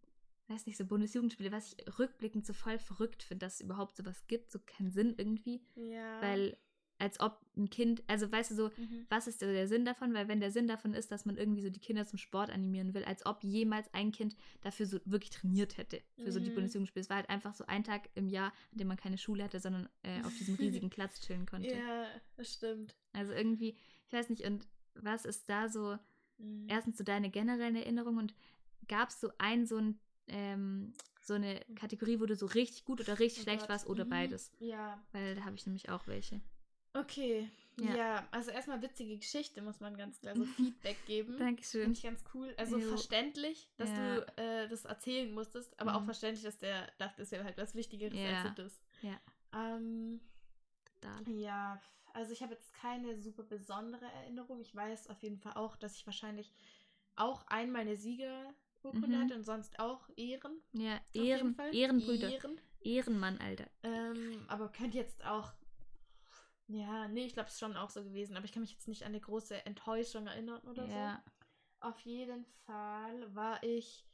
weiß nicht, so Bundesjugendspiele, was ich rückblickend so voll verrückt finde, dass es überhaupt sowas gibt, so keinen Sinn irgendwie, ja. weil als ob ein Kind, also weißt du so, Mhm. was ist der Sinn davon? Weil wenn der Sinn davon ist, dass man irgendwie so die Kinder zum Sport animieren will, als ob jemals ein Kind dafür so wirklich trainiert hätte, für so die Mhm. Bundesjugendspiele. Es war halt einfach so ein Tag im Jahr, an dem man keine Schule hatte, sondern äh, auf diesem riesigen Platz chillen konnte. Ja, das stimmt. Also irgendwie, ich weiß nicht, und was ist da so, Mhm. erstens so deine generellen Erinnerungen und gab es so ein, so ein, ähm, so eine Kategorie, wo du so richtig gut oder richtig Oh schlecht Gott. warst oder Mhm. beides? Ja, Weil da habe ich nämlich auch welche. okay. Ja. Ja. also erstmal witzige Geschichte, muss man ganz klar so Feedback geben. Dankeschön. Finde ich ganz cool. Also Jo. verständlich, dass Ja. du äh, das erzählen musstest, aber auch Mhm. verständlich, dass der dachte, es wäre halt was Wichtigeres Ja. als das. Ja. Ähm, Total. ja, also ich habe jetzt keine super besondere Erinnerung. Ich weiß auf jeden Fall auch, dass ich wahrscheinlich auch einmal eine Siegerurkunde Mhm. und sonst auch Ehren. Ja, Ehren. Ehrenbrüder. Ehren. Ehrenmann, Alter. Ähm, aber könnte jetzt auch. Ja, nee, ich glaube, es ist schon auch so gewesen. Aber ich kann mich jetzt nicht an eine große Enttäuschung erinnern oder Ja. so. Auf jeden Fall war ich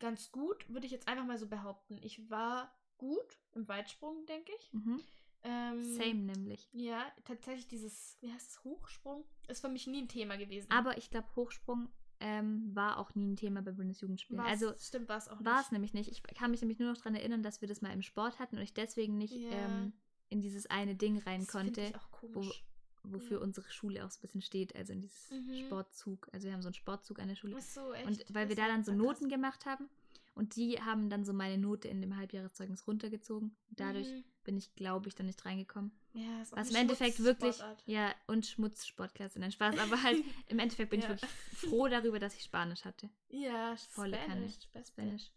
ganz gut, würde ich jetzt einfach mal so behaupten. Ich war gut im Weitsprung, denke ich. Mhm. Ähm, Same nämlich. Ja, tatsächlich dieses, wie heißt es, Hochsprung? Ist für mich nie ein Thema gewesen. Aber ich glaube, Hochsprung ähm, war auch nie ein Thema bei Bundesjugendspielen. War's- Also stimmt, war es auch war es nämlich nicht. Ich kann mich nämlich nur noch daran erinnern, dass wir das mal im Sport hatten und ich deswegen nicht Ja. ähm, in dieses eine Ding rein Das konnte, Ich auch komisch. wofür Ja. unsere Schule auch so ein bisschen steht, also in dieses Mhm. Sportzug. Also wir haben so einen Sportzug an der Schule. Ach so, echt? Und weil wir Das da dann so Noten krass. gemacht haben und die haben dann so meine Note in dem Halbjahreszeugnis runtergezogen. Dadurch Mhm. Bin ich, glaube ich, dann nicht reingekommen. Ja, ist auch Was im Endeffekt wirklich, ja, und Schmutzsportklasse, nein, Spaß, aber halt im Endeffekt bin Ja. ich wirklich froh darüber, dass ich Spanisch hatte. Ja, Volle Kanne. Spanisch. Beste. Spanisch.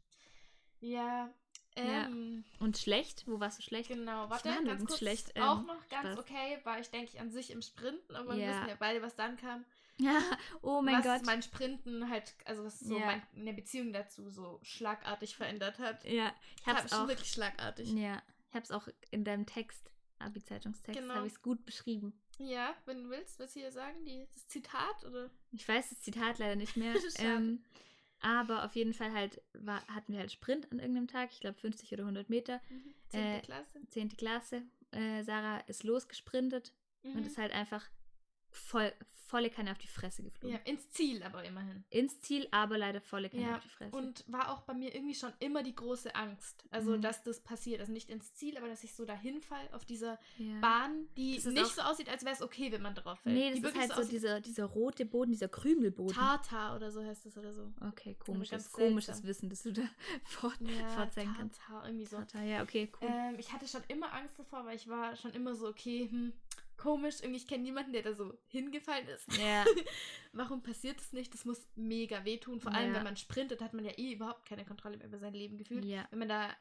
Ja, Ja. ähm, Und schlecht? Wo warst du schlecht? genau. Warte, war ganz kurz. schlecht, ähm, auch noch ganz Spaß. okay war ich, denke ich, an sich im Sprinten, aber wir Ja. wissen ja beide, was dann kam. Ja, oh mein was Gott. mein Sprinten halt, also was so Ja. mein, eine Beziehung dazu so schlagartig verändert hat. ja, ich hab's schon auch. wirklich schlagartig. Ja, ich hab's auch in deinem Text, Abi-Zeitungstext, Genau. habe ich es gut beschrieben. Ja, wenn du willst, was hier sagen, die, das Zitat oder? Ich weiß das Zitat leider nicht mehr. Ähm, aber auf jeden Fall halt war, hatten wir halt Sprint an irgendeinem Tag, ich glaube 50 oder 100 Meter, Zehnte Äh, Klasse. 10. Klasse. Äh, Sarah ist losgesprintet Mhm. und ist halt einfach voll, volle Kanne auf die Fresse geflogen. ja, ins Ziel aber immerhin. Ins Ziel, aber leider volle Kanne Ja, auf die Fresse. Und war auch bei mir irgendwie schon immer die große Angst. Also, Mhm. dass das passiert. Also nicht ins Ziel, aber dass ich so dahin fall auf dieser ja. Bahn, die Das nicht so aussieht, als wäre es okay, wenn man drauf fällt. Nee, das die ist halt so aussieht- dieser, dieser rote Boden, dieser Krümelboden. Tartar oder so heißt es oder so. Okay, komisches, komisches. Wissen, dass du da fort, Ja, fortzeigen kannst. Tartar, irgendwie so. Tata, ja, okay, cool. Ähm, ich hatte schon immer Angst davor, weil ich war schon immer so, okay, hm, komisch, irgendwie, ich kenne niemanden, der da so hingefallen ist. ja, Warum passiert das nicht? Das muss mega wehtun. Vor allem, Ja. wenn man sprintet, hat man ja eh überhaupt keine Kontrolle mehr über sein Leben gefühlt. ja, Wenn man da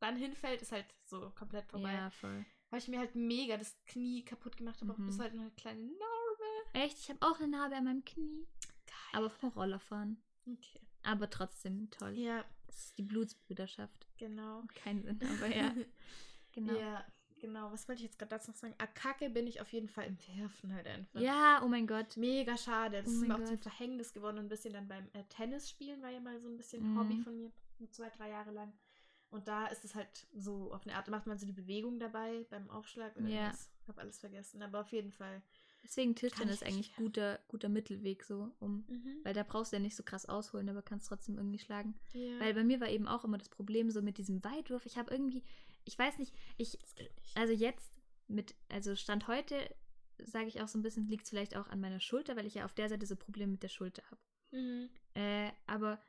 dann hinfällt, ist halt so komplett vorbei. ja, voll. Weil ich mir halt mega das Knie kaputt gemacht habe, Mhm. auch bis heute noch eine kleine Narbe. Echt, ich habe auch eine Narbe an meinem Knie. Geil. Aber vom Rollerfahren. Okay. Aber trotzdem toll. Ja, Das ist die Blutsbrüderschaft. genau. Kein Sinn, aber ja. Genau. Ja, genau. Was wollte ich jetzt gerade dazu noch sagen? Ah, Kacke bin ich auf jeden Fall im Werfen halt einfach. oh mein Gott. Mega schade. Das Oh ist mir auch zum Gott. Verhängnis geworden. Ein bisschen dann beim äh, Tennis spielen war ja mal so ein bisschen Mhm. Hobby von mir. Nur zwei, drei Jahre lang. Und da ist es halt so, auf eine Art, macht man so die Bewegung dabei beim Aufschlag oder Ja. irgendwas. Hab alles vergessen. Aber auf jeden Fall. Deswegen Tischtennis ich ist eigentlich guter, guter Mittelweg so, um. Mhm. Weil da brauchst du ja nicht so krass ausholen, aber kannst trotzdem irgendwie schlagen. Ja. Weil bei mir war eben auch immer das Problem so mit diesem Weitwurf. Ich habe irgendwie, ich weiß nicht, ich, nicht. also jetzt mit, also Stand heute, sage ich auch so ein bisschen, liegt es vielleicht auch an meiner Schulter, weil ich ja auf der Seite so Probleme mit der Schulter habe. Mhm. Äh, aber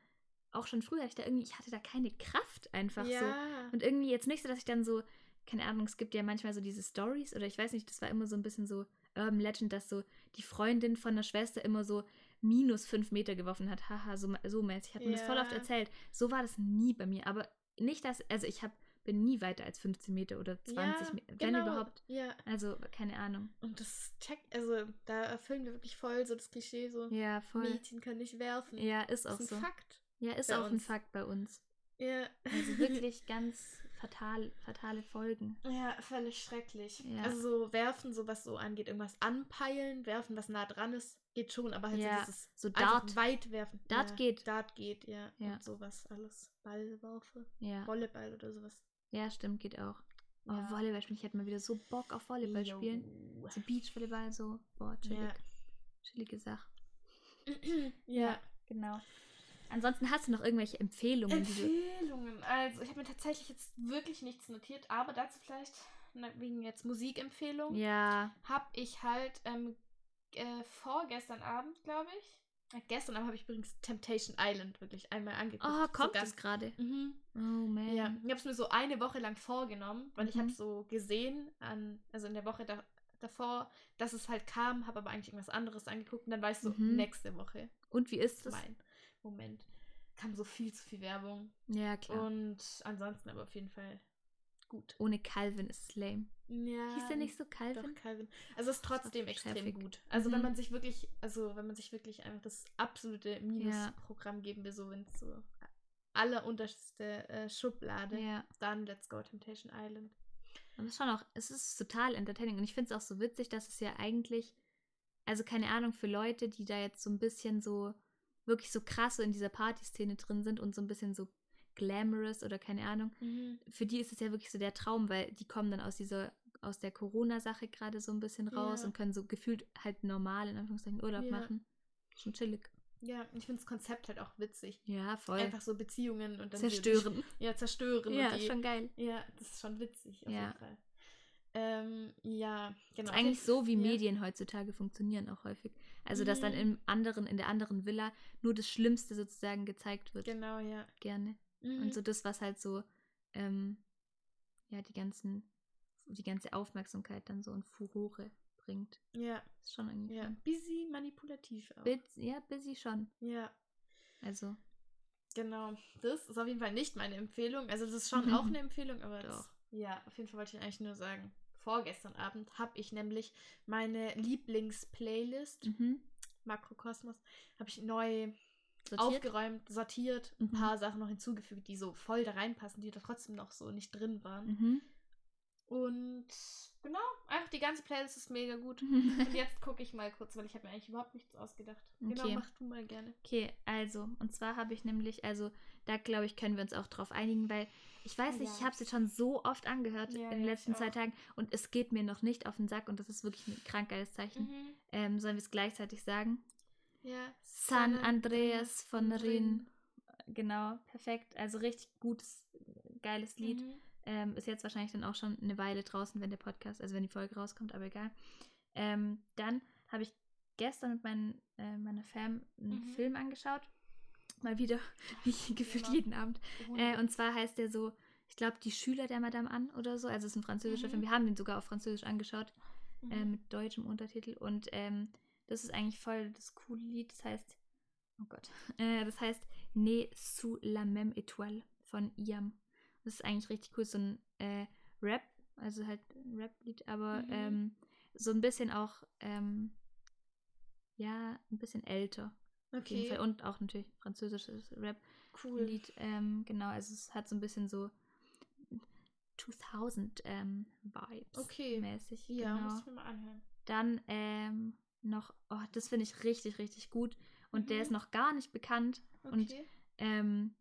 auch schon früher, ich da irgendwie, ich hatte da keine Kraft einfach so. ja. Und irgendwie jetzt nicht so, dass ich dann so, keine Ahnung, es gibt ja manchmal so diese Stories oder ich weiß nicht, das war immer so ein bisschen so Urban Legend, dass so die Freundin von der Schwester immer so minus fünf Meter geworfen hat. Haha, so, so mäßig. Hat mir das voll oft Ja. erzählt. So war das nie bei mir. Aber nicht, dass, also ich hab, bin nie weiter als 15 Meter oder 20 ja, Meter, wenn genau. überhaupt. Ja. Also, keine Ahnung. Und das checkt, also da erfüllen wir wirklich voll so das Klischee, so Ja, voll. Mädchen können nicht werfen. Ja, ist auch das ist so. ein Fakt. Ja, ist auch ein uns. Fakt bei uns. Ja. Also wirklich ganz fatal, fatale Folgen. Ja, völlig schrecklich. Ja. Also so werfen, so was so angeht, irgendwas anpeilen, werfen, was nah dran ist, geht schon, aber halt Ja, so dieses so Dart. weit werfen. Dart ja, geht. Dart geht, ja. Ja. Und sowas alles. Ballwürfe, Ja. Volleyball oder sowas. Ja, stimmt, geht auch. Oh, Ja. Volleyball spielen. Ich hätte mal wieder so Bock auf Volleyball spielen. So Beachvolleyball, so. Boah, chillig. Ja. Chillige Sache. ja. genau. Ansonsten hast du noch irgendwelche Empfehlungen. Empfehlungen. Also, ich habe mir tatsächlich jetzt wirklich nichts notiert, aber dazu vielleicht, na, wegen jetzt Musikempfehlungen, Ja. habe ich halt ähm, äh, vorgestern Abend, glaube ich. Gestern Abend habe ich übrigens Temptation Island wirklich einmal angeguckt. Oh, kommt das gerade? Mhm. Oh man. Ja, ich habe es mir so eine Woche lang vorgenommen, weil ich Mhm. habe so gesehen, an, also in der Woche da, davor, dass es halt kam, habe aber eigentlich irgendwas anderes angeguckt und dann war ich so, Mhm. nächste Woche Und wie ist es? mein Moment. Kam so viel zu viel Werbung Ja, klar. und ansonsten aber auf jeden Fall gut. Ohne Calvin ist es lame. Ja, Hieß der nicht so Doch, Calvin? Calvin. Also es ist trotzdem extrem treffig. gut. Also wenn Mhm. man sich wirklich, also wenn man sich wirklich einfach das absolute Minusprogramm geben will, so wenn es so allerunterste äh, Schublade, Ja. dann Let's Go Temptation Island. Und es ist schon auch, es ist total entertaining. Und ich finde es auch so witzig, dass es ja eigentlich, also keine Ahnung, für Leute, die da jetzt so ein bisschen so, wirklich so krass so in dieser Partyszene drin sind und so ein bisschen so glamorous oder keine Ahnung, für die ist es ja wirklich so der Traum, weil die kommen dann aus dieser, aus der Corona-Sache gerade so ein bisschen raus Ja. und können so gefühlt halt normal in Anführungszeichen Urlaub Ja. machen. Schon chillig. Ja, ich finde das Konzept halt auch witzig. Ja, voll. Einfach so Beziehungen und dann Zerstören. Die, ja, zerstören. Ja, die, schon geil. ja, das ist schon witzig auf Ja. jeden Fall. Ähm, ja, genau. ist eigentlich so, wie Ja. Medien heutzutage funktionieren auch häufig. Also, dass dann Mhm. im anderen, in der anderen Villa nur das Schlimmste sozusagen gezeigt wird. Genau, ja. Gerne. Mhm. Und so das, was halt so, ähm, ja, die ganzen, die ganze Aufmerksamkeit dann so in Furore bringt. Ja, Ist schon irgendwie ja. fun. Busy, manipulativ auch. Bit, ja, busy schon. ja, Also, genau. Das ist auf jeden Fall nicht meine Empfehlung. Also das ist schon auch eine Empfehlung, aber das, Doch. ja, auf jeden Fall wollte ich eigentlich nur sagen. Vorgestern Abend habe ich nämlich meine Lieblingsplaylist, mhm. Makrokosmos, habe ich neu Sortiert? aufgeräumt, sortiert, ein Mhm. paar Sachen noch hinzugefügt, die so voll da reinpassen, die da trotzdem noch so nicht drin waren. Mhm. Und genau, einfach die ganze Playlist ist mega gut. Und jetzt gucke ich mal kurz, weil ich habe mir eigentlich überhaupt nichts ausgedacht. Genau, Okay. mach du mal gerne. Okay, also, und zwar habe ich nämlich, also, da glaube ich, können wir uns auch drauf einigen, weil ich weiß nicht, Ja. ich habe es jetzt schon so oft angehört Ja, in den letzten zwei. Tagen und es geht mir noch nicht auf den Sack und das ist wirklich ein krank geiles Zeichen. Mhm. Ähm, sollen wir es gleichzeitig sagen? Ja. San Andreas von Rin. Genau, perfekt. Also richtig gutes, geiles Lied. Mhm. Ähm, ist jetzt wahrscheinlich dann auch schon eine Weile draußen, wenn der Podcast, also wenn die Folge rauskommt, aber egal. Ähm, dann habe ich gestern mit meinen, äh, meiner Fam einen Mhm. Film angeschaut. Mal wieder, wie gefühlt jeden Abend. Äh, und zwar heißt der so, ich glaube, Die Schüler der Madame Anne oder so. Also es ist ein französischer Mhm. Film. Wir haben den sogar auf Französisch angeschaut, Mhm. äh, mit deutschem Untertitel. Und ähm, das ist eigentlich voll das coole Lied. Das heißt, oh Gott, äh, das heißt Ne sous la même étoile von Iam. Das ist eigentlich richtig cool, so ein äh, Rap, also halt ein Rap-Lied, aber Mhm. ähm, so ein bisschen auch, ähm, ja, ein bisschen älter. Okay. Und auch natürlich französisches Rap. cool. Lied, ähm, genau, also es hat so ein bisschen so 2000 ähm, Vibes Okay. mäßig. Ja, genau. muss ich mir mal anhören. Dann ähm, noch, oh, das finde ich richtig, richtig gut und der Mhm. ist noch gar nicht bekannt und Okay. ähm,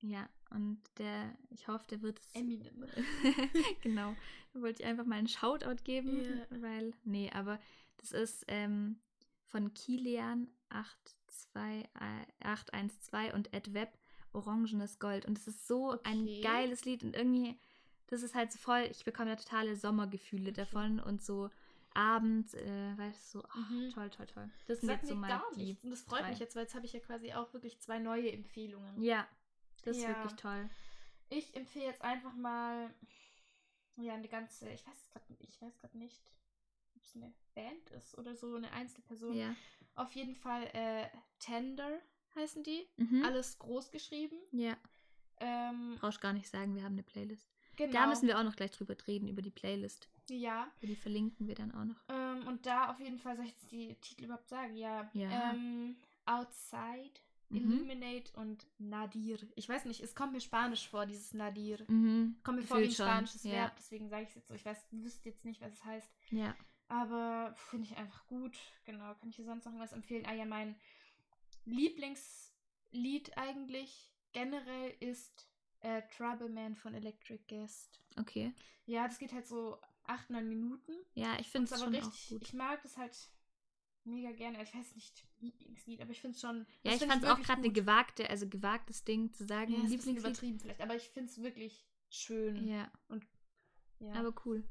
ja, und der, ich hoffe, der wird es. Eminem. genau. Da wollte ich einfach mal einen Shoutout geben, Ja. weil, nee, aber das ist ähm, von Kilian 82, äh, 812 und Ed Web Orangenes Gold. Und es ist so ein Okay. geiles Lied und irgendwie, das ist halt so voll, ich bekomme da totale Sommergefühle davon und so abends, äh, weißt du, so, ach, Mhm. toll, toll, toll. Das Das sind jetzt so mal gar nichts. Und das freut drei. mich jetzt, weil jetzt habe ich ja quasi auch wirklich zwei neue Empfehlungen. Ja, das ist Ja. wirklich toll. Ich empfehle jetzt einfach mal ja eine ganze, ich weiß gerade ich weiß gerade nicht, ob es eine Band ist oder so eine Einzelperson. Ja. Auf jeden Fall äh, Tender heißen die. Mhm. Alles groß geschrieben. Ja, Ähm, brauchst gar nicht sagen, wir haben eine Playlist. genau. Da müssen wir auch noch gleich drüber reden, über die Playlist. Ja. Die verlinken wir dann auch noch. Ähm, und da auf jeden Fall soll ich jetzt die Titel überhaupt sagen. Ja. Ja. Ähm, Outside, Mhm. Illuminate und Nadir. Ich weiß nicht, es kommt mir Spanisch vor, dieses Nadir. Mhm. Kommt mir vor wie ein schon, spanisches ja. Verb, deswegen sage ich es jetzt so. Ich weiß, wüsste jetzt nicht, was es heißt. Ja. Aber finde ich einfach gut. Genau. Kann ich dir sonst noch was empfehlen? Ah ja, mein Lieblingslied eigentlich generell ist äh, Trouble Man von Electric Guest. Okay. Ja, das geht halt so acht, neun Minuten. Ja, ich Und finde es aber schon richtig, auch gut. ich mag das halt mega gerne. Ich weiß nicht, Lieblingslied, aber ich finde es schon. Ja, ich fand es auch gerade eine gewagte, also gewagtes Ding zu sagen, ja, ist Lieblingslied. übertrieben vielleicht, aber ich finde es wirklich schön. Ja, Ja. aber cool.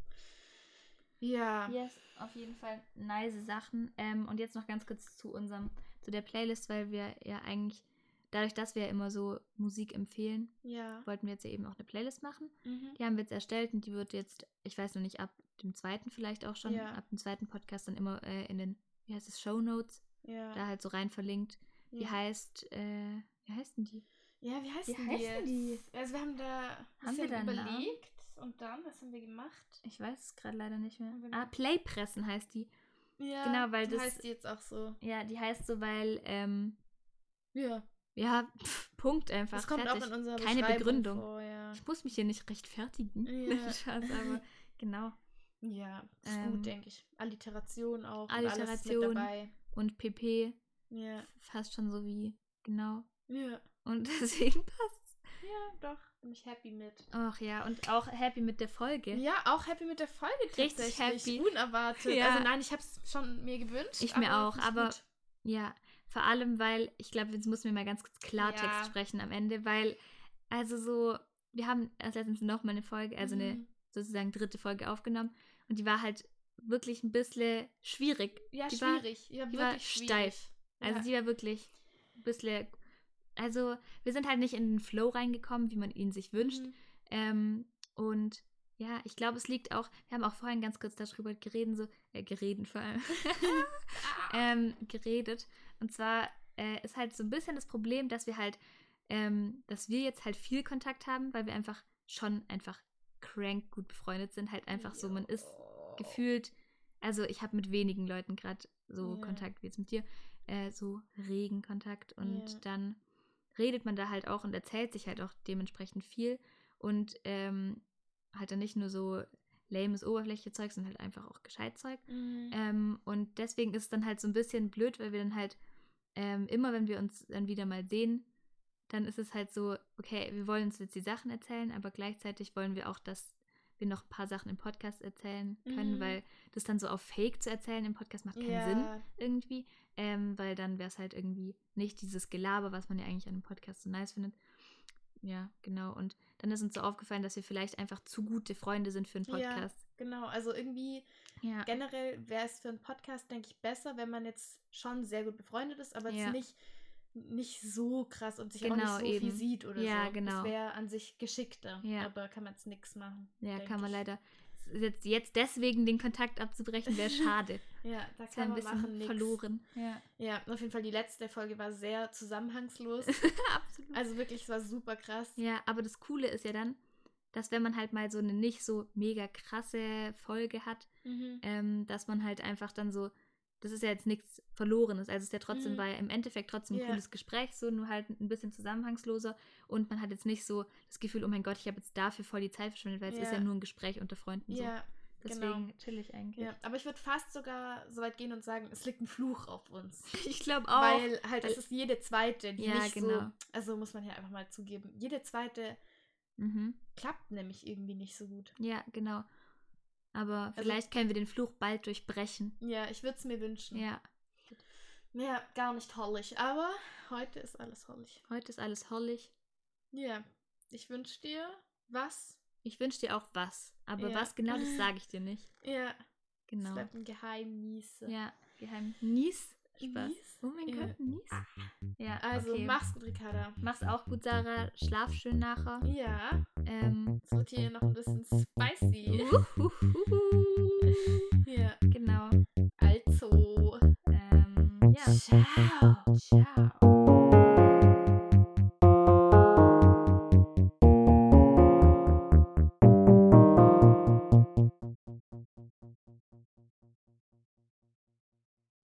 ja. Yes, auf jeden Fall nice Sachen. Ähm, und jetzt noch ganz kurz zu unserem, zu der Playlist, weil wir ja eigentlich, dadurch, dass wir ja immer so Musik empfehlen, Ja. wollten wir jetzt ja eben auch eine Playlist machen. Mhm. Die haben wir jetzt erstellt und die wird jetzt, ich weiß noch nicht, ab dem zweiten vielleicht auch schon, Ja. ab dem zweiten Podcast dann immer äh, in den, wie heißt es, Show Notes, Ja. da halt so rein verlinkt. Die heißt, äh, wie heißt denn die? Ja, wie heißt Wie denn heißen die die? Also wir haben da Haben wir da einen Namen? überlegt und dann, was haben wir gemacht? Ich weiß es gerade leider nicht mehr. Ah, Playpressen heißt die. Ja, Genau, weil die das- heißt die jetzt auch so. Ja, die heißt so, weil, ähm, Ja, ja, pff, Punkt einfach. das kommt fertig. auch in unserer Keine Begründung. Vor, ja. Ich muss mich hier nicht rechtfertigen. Ja. Spaß, aber genau. ja, ist Ähm, gut, denke ich. Alliteration auch. und Alliteration. Mit dabei. Und PP Ja. fast schon so wie, genau. Ja. Und deswegen passt Ja, doch. Bin ich happy mit. Ach ja, und auch happy mit der Folge. Ja, auch happy mit der Folge Richtig happy. Unerwartet. Ja. Also nein, ich habe es schon mir gewünscht. Ich mir auch, aber- gut. Ja, vor allem, weil, ich glaube, jetzt müssen wir mal ganz kurz Klartext Ja. sprechen am Ende, weil, also so, wir haben erst letztens noch mal eine Folge, also eine Mhm. sozusagen dritte Folge aufgenommen und die war halt wirklich ein bisschen schwierig. Ja, die war- schwierig. ja, Die war schwierig. steif. Also ja. die war wirklich ein bisschen, also wir sind halt nicht in den Flow reingekommen, wie man ihn sich wünscht. Mhm. Ähm, und ja, ich glaube, es liegt auch, wir haben auch vorhin ganz kurz darüber geredet, so, äh, geredet vor allem, ähm, geredet. Und zwar äh, ist halt so ein bisschen das Problem, dass wir halt, ähm, dass wir jetzt halt viel Kontakt haben, weil wir einfach schon einfach crank gut befreundet sind. Halt einfach so, man ist gefühlt, also ich habe mit wenigen Leuten gerade so Ja. Kontakt wie jetzt mit dir, äh, so regen Kontakt und Ja. dann redet man da halt auch und erzählt sich halt auch dementsprechend viel und ähm, halt dann nicht nur so lames Oberfläche-Zeug, sondern halt einfach auch gescheit Zeug. Mhm. Ähm, und deswegen ist es dann halt so ein bisschen blöd, weil wir dann halt ähm, immer, wenn wir uns dann wieder mal sehen, dann ist es halt so, okay, wir wollen uns jetzt die Sachen erzählen, aber gleichzeitig wollen wir auch, dass wir noch ein paar Sachen im Podcast erzählen können, Mhm. weil das dann so auf Fake zu erzählen im Podcast macht keinen Sinn ja. irgendwie, ähm, weil dann wäre es halt irgendwie nicht dieses Gelaber, was man ja eigentlich an einem Podcast so nice findet. Ja, genau. Und dann ist uns so aufgefallen, dass wir vielleicht einfach zu gute Freunde sind für einen Ja. Podcast. Genau, also irgendwie Ja. generell wäre es für einen Podcast, denke ich, besser, wenn man jetzt schon sehr gut befreundet ist, aber Ja. jetzt nicht, nicht so krass und sich auch Genau, nicht so viel eben. sieht oder Ja, so. genau. Das wäre an sich geschickter, Ja. aber kann man jetzt nichts machen. Ja, kann man ich. leider. Jetzt, jetzt deswegen den Kontakt abzubrechen, wäre schade. Ja, da Das wäre kann ein man bisschen machen, nix. verloren. Ja, Ja, auf jeden Fall die letzte Folge war sehr zusammenhangslos. absolut. also wirklich, es war super krass. Ja, aber das Coole ist ja dann, dass wenn man halt mal so eine nicht so mega krasse Folge hat, Mhm. ähm, dass man halt einfach dann so, das ist ja jetzt nichts Verlorenes. Also es ist ja trotzdem, Mhm. war ja im Endeffekt trotzdem ein Ja. cooles Gespräch, so nur halt ein bisschen zusammenhangsloser und man hat jetzt nicht so das Gefühl, oh mein Gott, ich habe jetzt dafür voll die Zeit verschwendet, weil es ist Ja. nur ein Gespräch unter Freunden so. Ja, Deswegen Genau. chill ich eigentlich. Ja, aber ich würde fast sogar so weit gehen und sagen, es liegt ein Fluch auf uns. Ich glaube auch. Weil halt, es ist jede zweite, die Ja, nicht so, genau. also muss man ja einfach mal zugeben, jede zweite mhm. klappt nämlich irgendwie nicht so gut. Ja, genau. Aber Also- vielleicht können wir den Fluch bald durchbrechen. Ja, ich würde es mir wünschen. Ja, Ja, gar nicht hollig, aber heute ist alles hollig. heute ist alles hollig. Ja, ich wünsche dir was. Ich wünsche dir auch was. Aber Ja. was genau, das sage ich dir nicht. Ja, es Genau. bleibt ein Geheimnis. Ja, geheim. Nies. Spaß. Nies? Oh mein Ja. Gott, Nies. Ja, Also, okay. mach's gut, Ricarda. Mach's auch gut, Sarah. Schlaf schön nachher. Ja, Ähm, es wird hier noch ein bisschen spicy. Ja, genau. also. Ähm, ja. Ciao. Ciao.